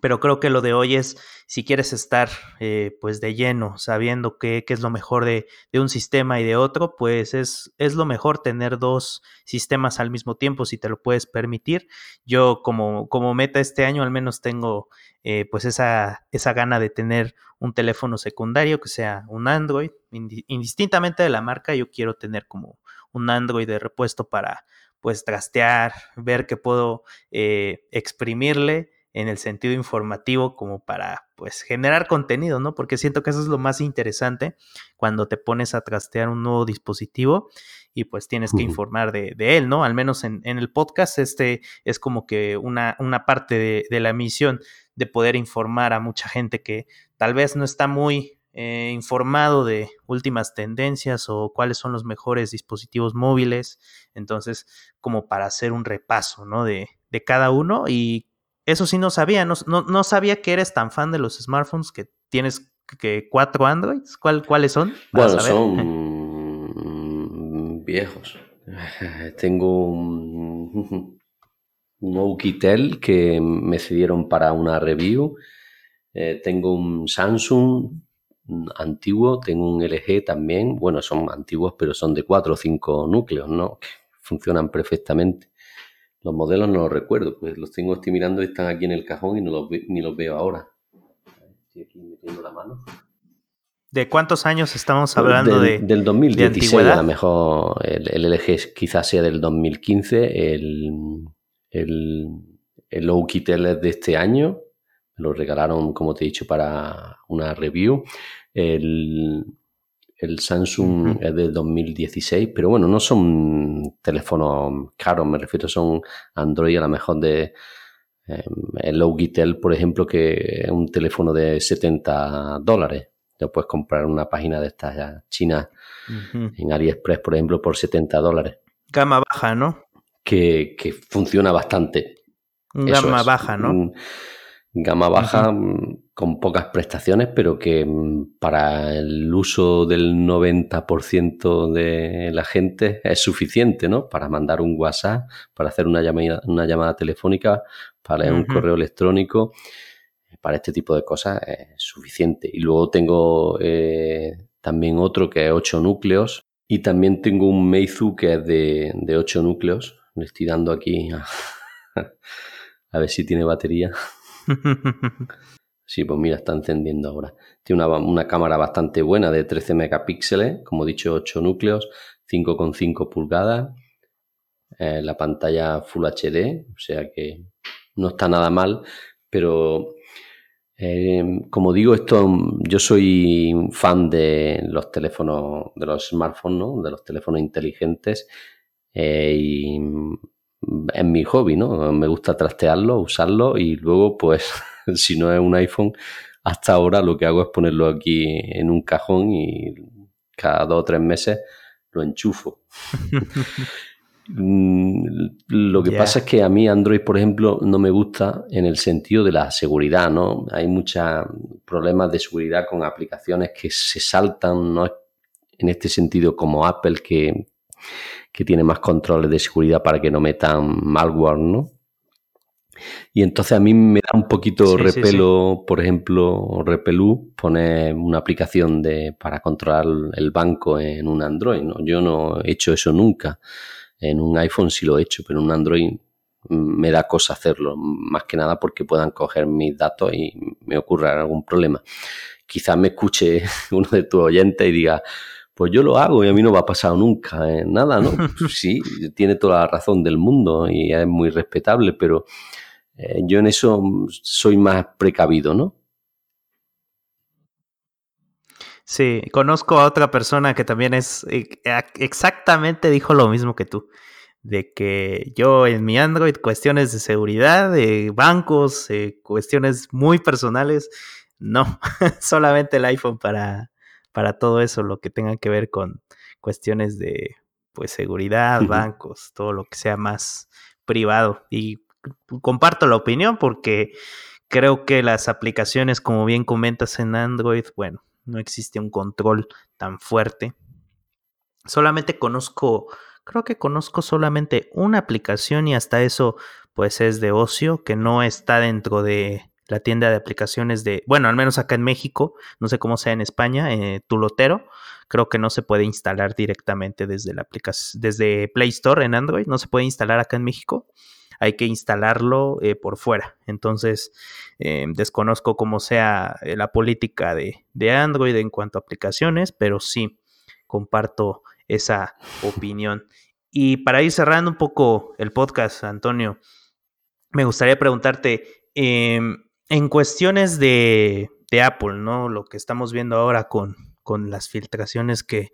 pero creo que lo de hoy es si quieres estar eh, pues de lleno sabiendo qué, es lo mejor de, un sistema y de otro, pues es, es, lo mejor tener dos sistemas al mismo tiempo si te lo puedes permitir. Yo como, como meta este año al menos tengo eh, pues esa, esa gana de tener un teléfono secundario que sea un Android, indistintamente de la marca, yo quiero tener como un Android de repuesto para pues trastear, ver qué puedo eh, exprimirle en el sentido informativo como para pues generar contenido, ¿no? Porque siento que eso es lo más interesante cuando te pones a trastear un nuevo dispositivo y pues tienes que informar de, él, ¿no? Al menos en, el podcast este es como que una, una parte de, la misión de poder informar a mucha gente que tal vez no está muy eh, informado de últimas tendencias o cuáles son los mejores dispositivos móviles. Entonces, como para hacer un repaso, ¿no? De, de cada uno y eso sí no sabía, no, no, sabía que eres tan fan de los smartphones que tienes que cuatro Androids. ¿Cuáles son? Bueno, son viejos. Tengo un, un que me cedieron para una review. Eh, tengo un Samsung antiguo, tengo un LG también. Bueno, son antiguos, pero son de cuatro o cinco núcleos, ¿no? funcionan perfectamente. Los modelos no los recuerdo, pues los tengo, estoy mirando y están aquí en el cajón y no los, ni los veo ahora. Estoy aquí metiendo la mano. ¿De cuántos años estamos hablando del, de, del 2016, a lo mejor el, LG quizás sea del 2015, el, el, el Oukitel es de este año, lo regalaron, como te he dicho, para una review. El, el Samsung es de 2016, pero bueno, no son teléfonos caros, me refiero, son Android a lo mejor de eh, el por ejemplo, que es un teléfono de 70 dólares. Lo puedes comprar en una página de estas chinas en AliExpress, por ejemplo, por 70 dólares. Gama baja, ¿no? Que, funciona bastante. Gama baja, ¿no? Gama baja, con pocas prestaciones, pero que mm, para el uso del 90% de la gente es suficiente, ¿no? Para mandar un WhatsApp, para hacer una llamada, una llamada telefónica, para un correo electrónico, para este tipo de cosas es suficiente. Y luego tengo eh, también otro que es 8 núcleos y también tengo un Meizu que es de, de 8 núcleos. Le estoy dando aquí a, a ver si tiene batería. Sí, pues mira, está encendiendo ahora. Tiene una, cámara bastante buena de 13 megapíxeles, como he dicho, 8 núcleos, 5,5 pulgadas. Eh, la pantalla Full HD, o sea que no está nada mal, pero eh, como digo, esto yo soy fan de los teléfonos, de los smartphones, ¿no? de los teléfonos inteligentes eh, y es mi hobby, ¿no? Me gusta trastearlo, usarlo y luego pues si no es un iPhone, hasta ahora lo que hago es ponerlo aquí en un cajón y cada dos o tres meses lo enchufo. Mm, lo que pasa es que a mí Android, por ejemplo, no me gusta en el sentido de la seguridad, ¿no? Hay muchos problemas de seguridad con aplicaciones que se saltan, ¿no? En este sentido, como Apple, que, que tiene más controles de seguridad para que no metan malware, ¿no? Y entonces a mí me da un poquito repelo, por ejemplo, Repelú, poner una aplicación de, para controlar el banco en un Android. ¿no? Yo no he hecho eso nunca. En un iPhone sí lo he hecho, pero en un Android me da cosa hacerlo, más que nada porque puedan coger mis datos y me ocurra algún problema. Quizás me escuche uno de tus oyentes y diga, pues yo lo hago y a mí no va a pasar nunca ¿eh? nada, ¿no? Pues sí, tiene toda la razón del mundo y es muy respetable, pero eh, yo en eso soy más precavido, ¿no? Sí, conozco a otra persona que también es exactamente dijo lo mismo que tú de que yo en mi Android cuestiones de seguridad, de bancos, eh, cuestiones muy personales, no, solamente el iPhone para, para todo eso, lo que tenga que ver con cuestiones de pues seguridad, bancos, todo lo que sea más privado. Y comparto la opinión porque creo que las aplicaciones, como bien comentas en Android, bueno, no existe un control tan fuerte. Solamente conozco Creo que conozco solamente una aplicación y hasta eso pues es de ocio, que no está dentro de la tienda de aplicaciones de, bueno, al menos acá en México, no sé cómo sea en España, eh, Tulotero, creo que no se puede instalar directamente desde la aplicación, desde Play Store en Android, no se puede instalar acá en México, hay que instalarlo eh, por fuera. Entonces, eh, desconozco cómo sea la política de, de Android en cuanto a aplicaciones, pero sí comparto esa opinión. Y para ir cerrando un poco el podcast, Antonio, me gustaría preguntarte, em, en cuestiones de, Apple, ¿no? Lo que estamos viendo ahora con, con las filtraciones que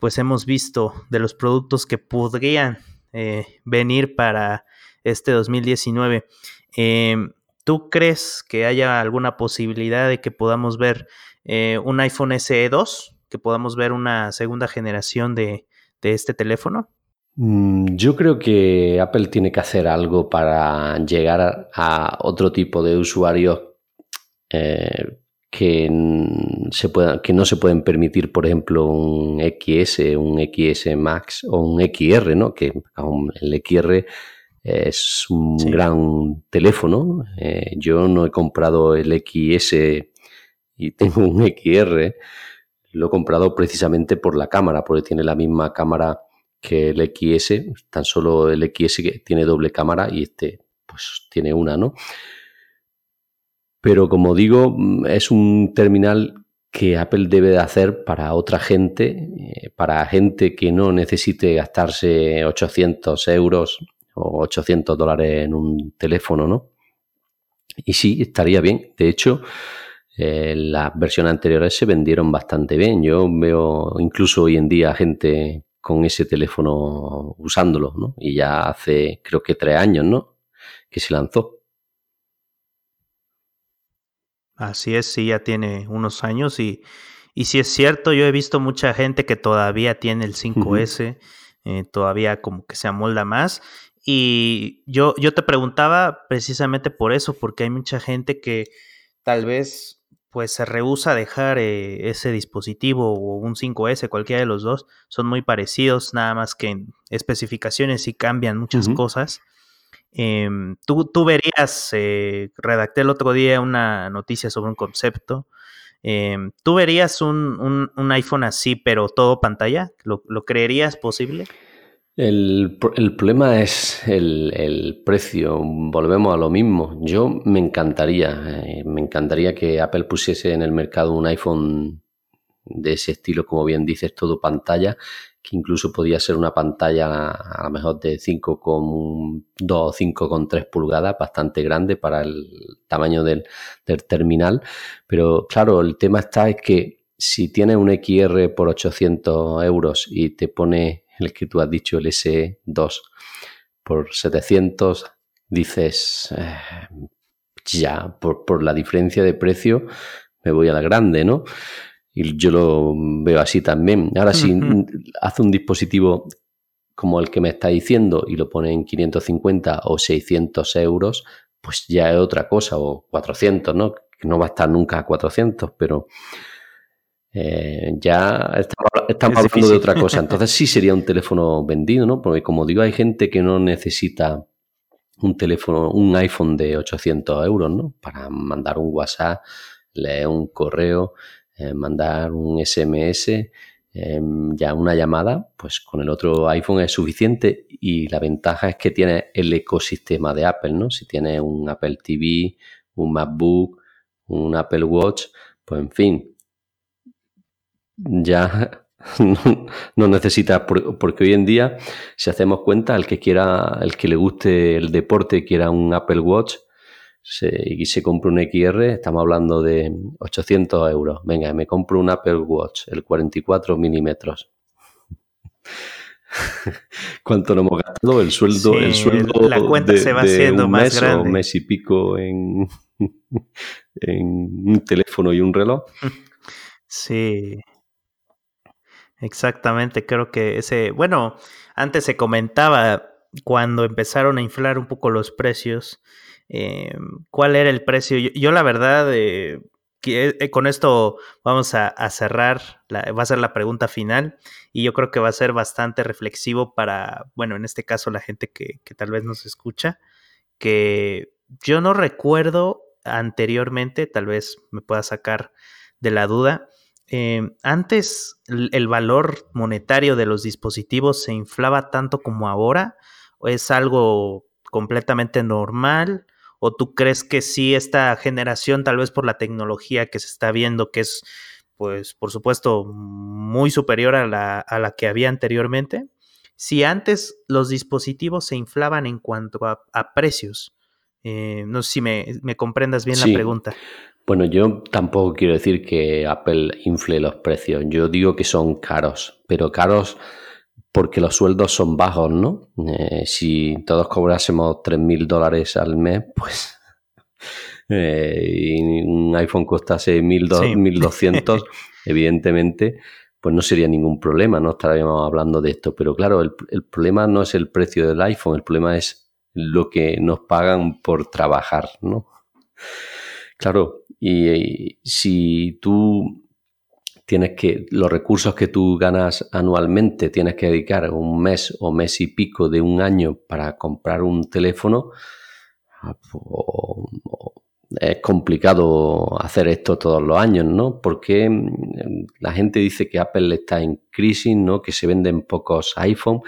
pues hemos visto de los productos que podrían eh, venir para este 2019. Em, ¿Tú crees que haya alguna posibilidad de que podamos ver eh, un iPhone SE 2? que podamos ver una segunda generación de, este teléfono? Mm, yo creo que Apple tiene que hacer algo para llegar a, otro tipo de usuarios eh, que, se que no se pueden permitir, por ejemplo, un XS, un XS Max o un XR, ¿no? Que el XR es un gran teléfono. Eh, yo no he comprado el XS y tengo un XR lo he comprado precisamente por la cámara, porque tiene la misma cámara que el XS, tan solo el XS que tiene doble cámara y este pues tiene una, ¿no? Pero como digo, es un terminal que Apple debe de hacer para otra gente, eh, para gente que no necesite gastarse 800 euros o 800 dólares en un teléfono, ¿no? Y sí, estaría bien. De hecho, eh, las versiones anteriores se vendieron bastante bien. Yo veo incluso hoy en día gente con ese teléfono usándolo, ¿no? Y ya hace creo que tres años, ¿no? Que se lanzó. Así es, sí, ya tiene unos años y, y si es cierto, yo he visto mucha gente que todavía tiene el 5S, eh, todavía como que se amolda más. Y yo, yo te preguntaba precisamente por eso, porque hay mucha gente que tal vez pues se rehúsa a dejar eh, ese dispositivo o un 5S, cualquiera de los dos, son muy parecidos, nada más que en especificaciones sí cambian muchas cosas. Em, tú, tú, verías, eh, redacté el otro día una noticia sobre un concepto. Em, ¿Tú verías un, un, iPhone así, pero todo pantalla? ¿Lo, lo creerías posible? El, problema es el, precio. Volvemos a lo mismo. Yo me encantaría, eh, me encantaría que Apple pusiese en el mercado un iPhone de ese estilo, como bien dices, todo pantalla, que incluso podía ser una pantalla a lo mejor de 5,2 o 5,3 pulgadas, bastante grande para el tamaño del, del terminal. Pero claro, el tema está es que si tienes un XR por 800 euros y te pone el que tú has dicho, el S2, por 700, dices, eh, ya, por, la diferencia de precio, me voy a la grande, ¿no? Y yo lo veo así también. Ahora, si hace un dispositivo como el que me está diciendo y lo pone en 550 o 600 euros, pues ya es otra cosa, o 400, ¿no? Que no va a estar nunca a 400, pero eh, ya estamos, hablando de otra cosa. Entonces sí sería un teléfono vendido, ¿no? Porque como digo, hay gente que no necesita un teléfono, un iPhone de 800 euros, ¿no? Para mandar un WhatsApp, leer un correo, eh, mandar un SMS, em, ya una llamada, pues con el otro iPhone es suficiente y la ventaja es que tiene el ecosistema de Apple, ¿no? Si tiene un Apple TV, un MacBook, un Apple Watch, pues en fin, ya no, necesita, porque hoy en día, si hacemos cuenta, el que quiera, el que le guste el deporte, quiera un Apple Watch y se compra un XR, estamos hablando de 800 euros. Venga, me compro un Apple Watch, el 44 milímetros. ¿Cuánto no hemos gastado? El sueldo, el sueldo la cuenta se va haciendo más mes grande. o mes y pico en, en un teléfono y un reloj. Sí, Exactamente, creo que ese, bueno, antes se comentaba cuando empezaron a inflar un poco los precios, eh, cuál era el precio. Yo, la verdad, eh, eh, con esto vamos a, cerrar, va a ser la pregunta final y yo creo que va a ser bastante reflexivo para, bueno, en este caso la gente que, que tal vez nos escucha, que yo no recuerdo anteriormente, tal vez me pueda sacar de la duda, eh, antes el valor monetario de los dispositivos se inflaba tanto como ahora, o es algo completamente normal, o tú crees que sí esta generación, tal vez por la tecnología que se está viendo, que es, pues, por supuesto, muy superior a la, a la que había anteriormente, si antes los dispositivos se inflaban en cuanto a, precios, eh, no sé si me, comprendas bien la pregunta. Bueno, yo tampoco quiero decir que Apple infle los precios. Yo digo que son caros, pero caros porque los sueldos son bajos, ¿no? Eh, si todos cobrásemos 3.000 dólares al mes, pues eh, y un iPhone costase 1.200, evidentemente, pues no sería ningún problema, no estaríamos hablando de esto. Pero claro, el, el problema no es el precio del iPhone, el problema es lo que nos pagan por trabajar, ¿no? Claro, y, si tú tienes que, los recursos que tú ganas anualmente, tienes que dedicar un mes o mes y pico de un año para comprar un teléfono, ah, es complicado hacer esto todos los años, ¿no? Porque mm, la gente dice que Apple está en crisis, ¿no? Que se venden pocos iPhone.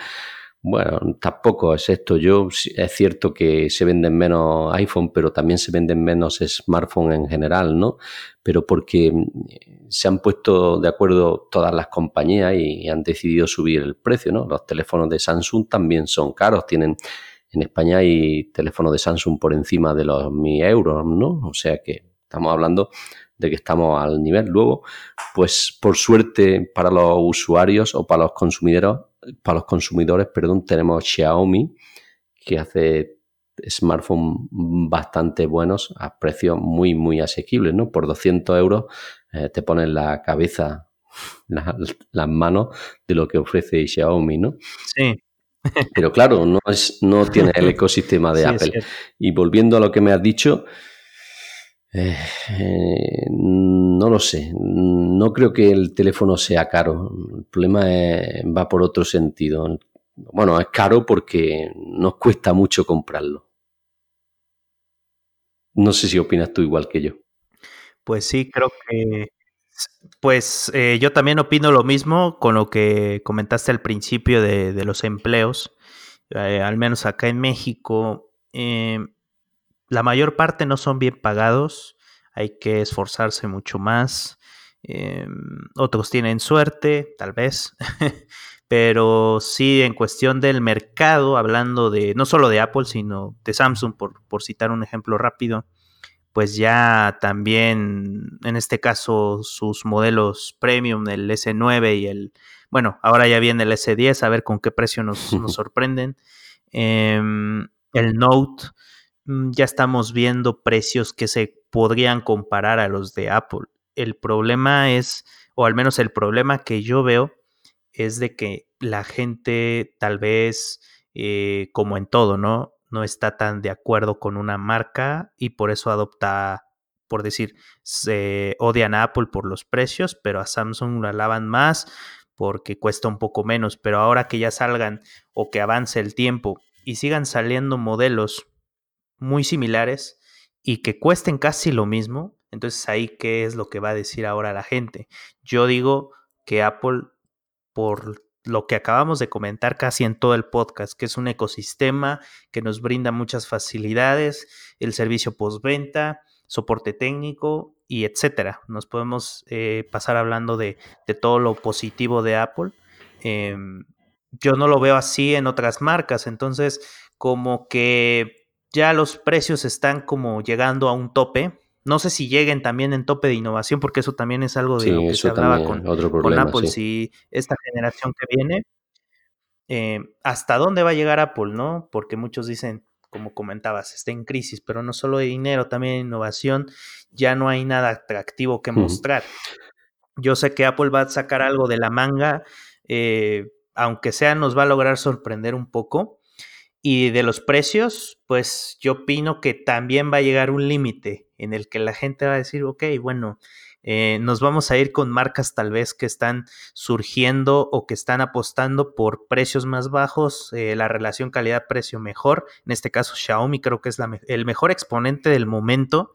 Bueno, tampoco es esto. Yo es cierto que se venden menos iPhone, pero también se venden menos smartphones en general, ¿no? Pero porque mm, se han puesto de acuerdo todas las compañías y han decidido subir el precio, ¿no? Los teléfonos de Samsung también son caros, tienen en España hay teléfonos de Samsung por encima de los 1000 euros, ¿no? O sea que estamos hablando de que estamos al nivel. Luego, pues por suerte para los usuarios o para los consumidores, para los consumidores, perdón, tenemos Xiaomi, que hace smartphones bastante buenos a precios muy, muy asequibles, ¿no? Por 200 euros eh, te pones la cabeza, las manos de lo que ofrece Xiaomi, ¿no? Sí. Pero claro, no, es, no tiene el ecosistema de Apple. Y volviendo a lo que me has dicho, eh, no lo sé. No creo que el teléfono sea caro. El problema va por otro sentido. Bueno, es caro porque nos cuesta mucho comprarlo. No sé si opinas tú igual que yo. Pues sí, creo que... Pues eh, yo también opino lo mismo con lo que comentaste al principio de, los empleos. Eh, al menos acá en México, la mayor parte no son bien pagados, hay que esforzarse mucho más. Em, otros tienen suerte, tal vez, pero sí en cuestión del mercado, hablando de no solo de Apple, sino de Samsung, por, por citar un ejemplo rápido, pues ya también, en este caso, sus modelos premium, el S9 y el, bueno, ahora ya viene el S10, a ver con qué precio nos, nos sorprenden. Em, el Note ya estamos viendo precios que se podrían comparar a los de Apple. El problema es, o al menos el problema que yo veo, es de que la gente tal vez, eh, como en todo, ¿no? No está tan de acuerdo con una marca y por eso adopta, por decir, se odian a Apple por los precios, pero a Samsung lo alaban más porque cuesta un poco menos. Pero ahora que ya salgan o que avance el tiempo y sigan saliendo modelos muy similares y que cuesten casi lo mismo, entonces ahí qué es lo que va a decir ahora la gente. Yo digo que Apple, por lo que acabamos de comentar casi en todo el podcast, que es un ecosistema que nos brinda muchas facilidades, el servicio postventa, soporte técnico y etcétera. Nos podemos eh, pasar hablando de, todo lo positivo de Apple. Eh, yo no lo veo así en otras marcas, entonces como que ya los precios están como llegando a un tope. No sé si lleguen también en tope de innovación, porque eso también es algo de sí, lo que se hablaba con, otro problema, con Apple. sí. Si esta generación que viene, eh, ¿hasta dónde va a llegar Apple? ¿No? Porque muchos dicen, como comentabas, está en crisis, pero no solo de dinero, también de innovación, ya no hay nada atractivo que mostrar. Yo sé que Apple va a sacar algo de la manga, eh, aunque sea, nos va a lograr sorprender un poco. Y de los precios, pues yo opino que también va a llegar un límite en el que la gente va a decir, ok, bueno, eh, nos vamos a ir con marcas tal vez que están surgiendo o que están apostando por precios más bajos, eh, la relación calidad-precio mejor. En este caso, Xiaomi creo que es la, el mejor exponente del momento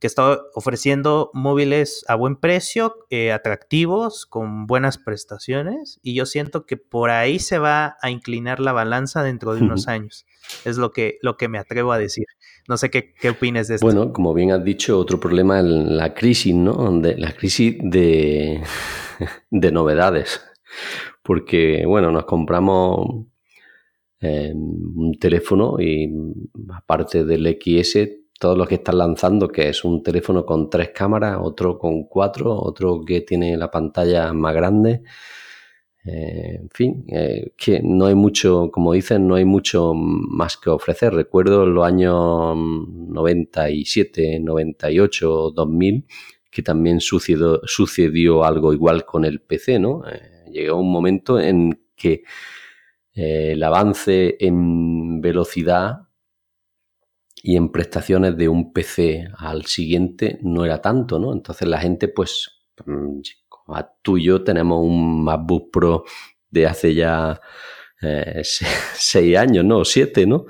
que está ofreciendo móviles a buen precio, eh, atractivos, con buenas prestaciones, y yo siento que por ahí se va a inclinar la balanza dentro de unos años. Es lo que, lo que me atrevo a decir. No sé qué, qué opines de esto. Bueno, como bien has dicho, otro problema es la crisis, ¿no? De, la crisis de, de novedades. Porque, bueno, nos compramos eh, un teléfono y aparte del XS todos los que están lanzando, que es un teléfono con tres cámaras, otro con cuatro, otro que tiene la pantalla más grande. Eh, en fin, eh, que no hay mucho, como dicen, no hay mucho más que ofrecer. Recuerdo los años 97, 98, 2000, que también sucedió, algo igual con el PC, ¿no? Eh, llegó un momento en que el avance en velocidad y en prestaciones de un PC al siguiente no era tanto, ¿no? Entonces la gente, pues, tú y yo tenemos un MacBook Pro de hace ya eh, seis años, ¿no? O siete, ¿no?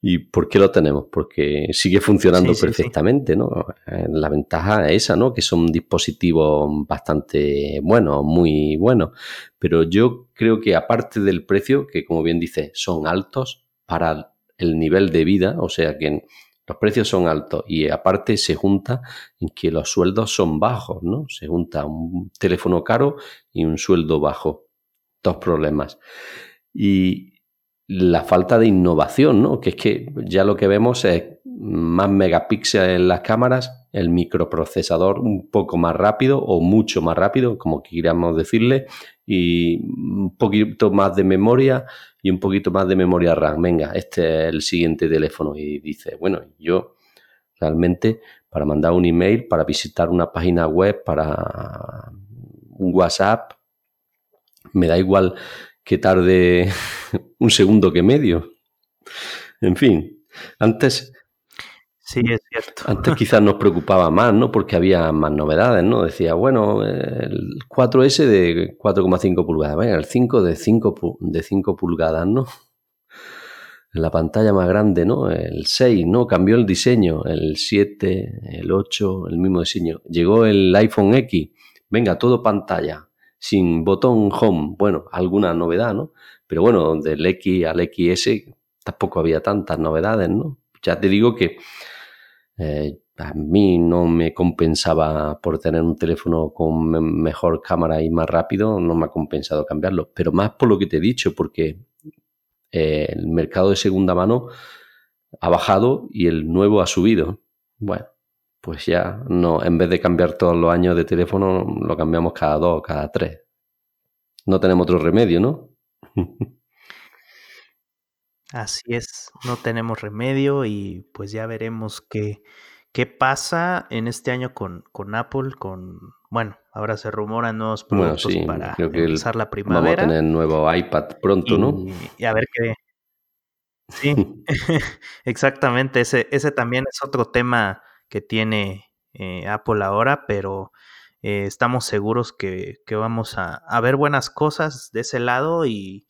¿Y por qué lo tenemos? Porque sigue funcionando sí, perfectamente, sí. ¿no? La ventaja es esa, ¿no? Que son dispositivos bastante buenos, muy buenos. Pero yo creo que aparte del precio, que como bien dice, son altos para el nivel de vida, o sea que los precios son altos y aparte se junta en que los sueldos son bajos, ¿no? Se junta un teléfono caro y un sueldo bajo. Dos problemas. Y la falta de innovación, ¿no? Que es que ya lo que vemos es más megapíxeles en las cámaras, el microprocesador un poco más rápido o mucho más rápido, como queríamos decirle, y un poquito más de memoria y un poquito más de memoria RAM. Venga, este es el siguiente teléfono. Y dice, bueno, yo realmente para mandar un email, para visitar una página web, para un WhatsApp, me da igual que tarde un segundo que medio. En fin, antes Sí, es cierto. Antes quizás nos preocupaba más, ¿no? Porque había más novedades, ¿no? Decía, bueno, el 4S de 4,5 pulgadas, venga, el 5 de 5, de 5 pulgadas, ¿no? La pantalla más grande, ¿no? El 6, ¿no? Cambió el diseño, el 7, el 8, el mismo diseño. Llegó el iPhone X, venga, todo pantalla, sin botón home. Bueno, alguna novedad, ¿no? Pero bueno, del X al XS tampoco había tantas novedades, ¿no? Ya te digo que eh, a mí no me compensaba por tener un teléfono con me mejor cámara y más rápido, no me ha compensado cambiarlo. Pero más por lo que te he dicho, porque eh, el mercado de segunda mano ha bajado y el nuevo ha subido. Bueno, pues ya no, en vez de cambiar todos los años de teléfono, lo cambiamos cada dos, cada tres. No tenemos otro remedio, ¿no? Así es, no tenemos remedio y pues ya veremos qué, qué pasa en este año con, con Apple, con, bueno, ahora se rumoran nuevos productos bueno, sí, para creo que empezar la primavera. Vamos a tener nuevo iPad pronto, y, ¿no? Y a ver qué. Sí, exactamente, ese, ese también es otro tema que tiene eh, Apple ahora, pero eh, estamos seguros que, que vamos a, a, ver buenas cosas de ese lado y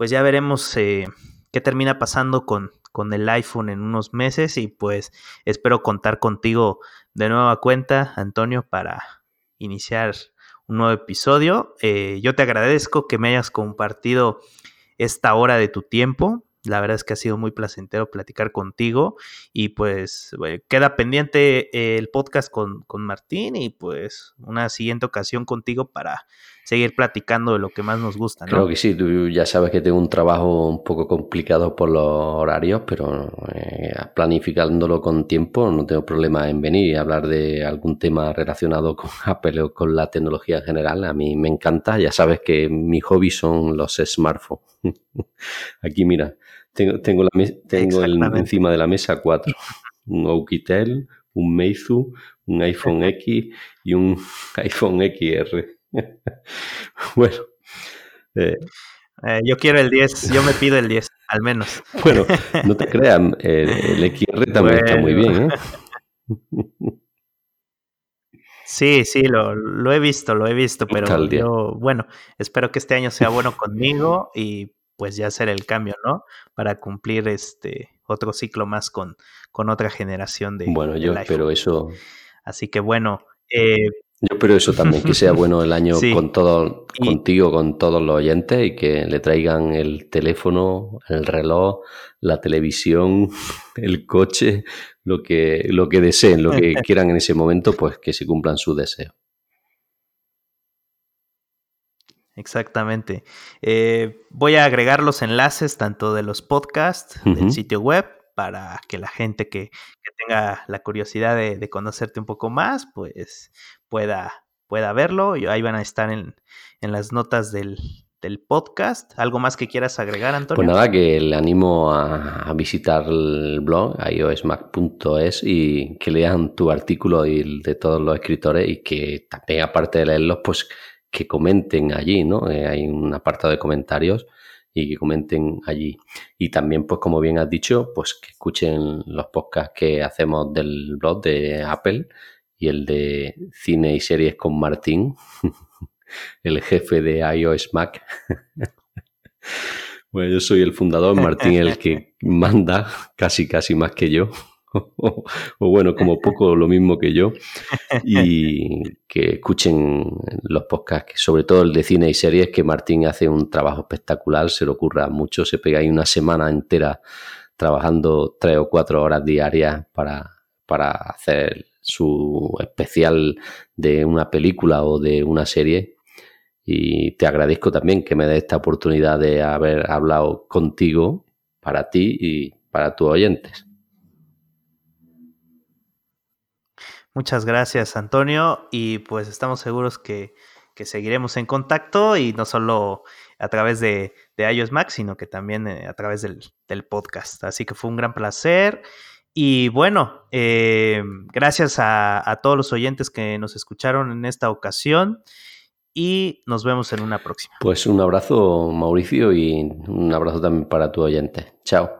pues ya veremos... Eh, qué termina pasando con, con el iPhone en unos meses y pues espero contar contigo de nueva cuenta, Antonio, para iniciar un nuevo episodio. Eh, yo te agradezco que me hayas compartido esta hora de tu tiempo. La verdad es que ha sido muy placentero platicar contigo y pues queda pendiente el podcast con, con, Martín y pues una siguiente ocasión contigo para seguir platicando de lo que más nos gusta. ¿no? Creo que sí, tú ya sabes que tengo un trabajo un poco complicado por los horarios, pero eh, planificándolo con tiempo no tengo problema en venir y hablar de algún tema relacionado con Apple o con la tecnología en general. A mí me encanta, ya sabes que mi hobby son los smartphones. Aquí mira, tengo, tengo, la tengo el, encima de la mesa cuatro. Un Oukitel, un Meizu, un iPhone X y un iPhone XR. bueno. Eh, eh, yo quiero el 10, yo me pido el 10, al menos. Bueno, no te creas, el, XR también está muy bien. ¿eh? Sí, sí, lo, lo, he visto, lo he visto, pero yo, bueno, espero que este año sea bueno conmigo y pues ya hacer el cambio, ¿no? Para cumplir este otro ciclo más con, con otra generación de. Bueno, yo espero eso. Así que bueno. Eh, yo espero eso también, que sea bueno el año con todo, contigo, con todos los oyentes y que le traigan el teléfono, el reloj, la televisión, el coche, lo que, lo que deseen, lo que quieran en ese momento, pues que se cumplan sus deseos. Exactamente. Eh, voy a agregar los enlaces tanto de los podcasts, del sitio web, para que la gente que, tenga la curiosidad de, conocerte un poco más, pues pueda, pueda verlo. Y ahí van a estar en, las notas del, podcast. ¿Algo más que quieras agregar, Antonio? Pues nada, que le animo a, visitar el blog iosmac.es y que lean tu artículo y el de todos los escritores y que también aparte de leerlos, pues que comenten allí, ¿no? Eh, hay un apartado de comentarios y que comenten allí. Y también, pues como bien has dicho, pues que escuchen los podcasts que hacemos del blog de Apple y el de cine y series con Martín, el jefe de iOS Mac. bueno, yo soy el fundador, Martín el que manda casi, casi más que yo. o bueno, como poco lo mismo que yo, y que escuchen los podcasts, sobre todo el de cine y series, que Martín hace un trabajo espectacular, se le ocurra mucho, se pega ahí una semana entera trabajando tres o cuatro horas diarias para, para hacer su especial de una película o de una serie. Y te agradezco también que me dé esta oportunidad de haber hablado contigo para ti y para tus oyentes. Muchas gracias, Antonio. Y pues estamos seguros que, seguiremos en contacto y no solo a través de, de iOS Max, sino que también eh, a través del, podcast. Así que fue un gran placer. Y bueno, eh, gracias a, a, todos los oyentes que nos escucharon en esta ocasión y nos vemos en una próxima. Pues un abrazo, Mauricio, y un abrazo también para tu oyente. Chao.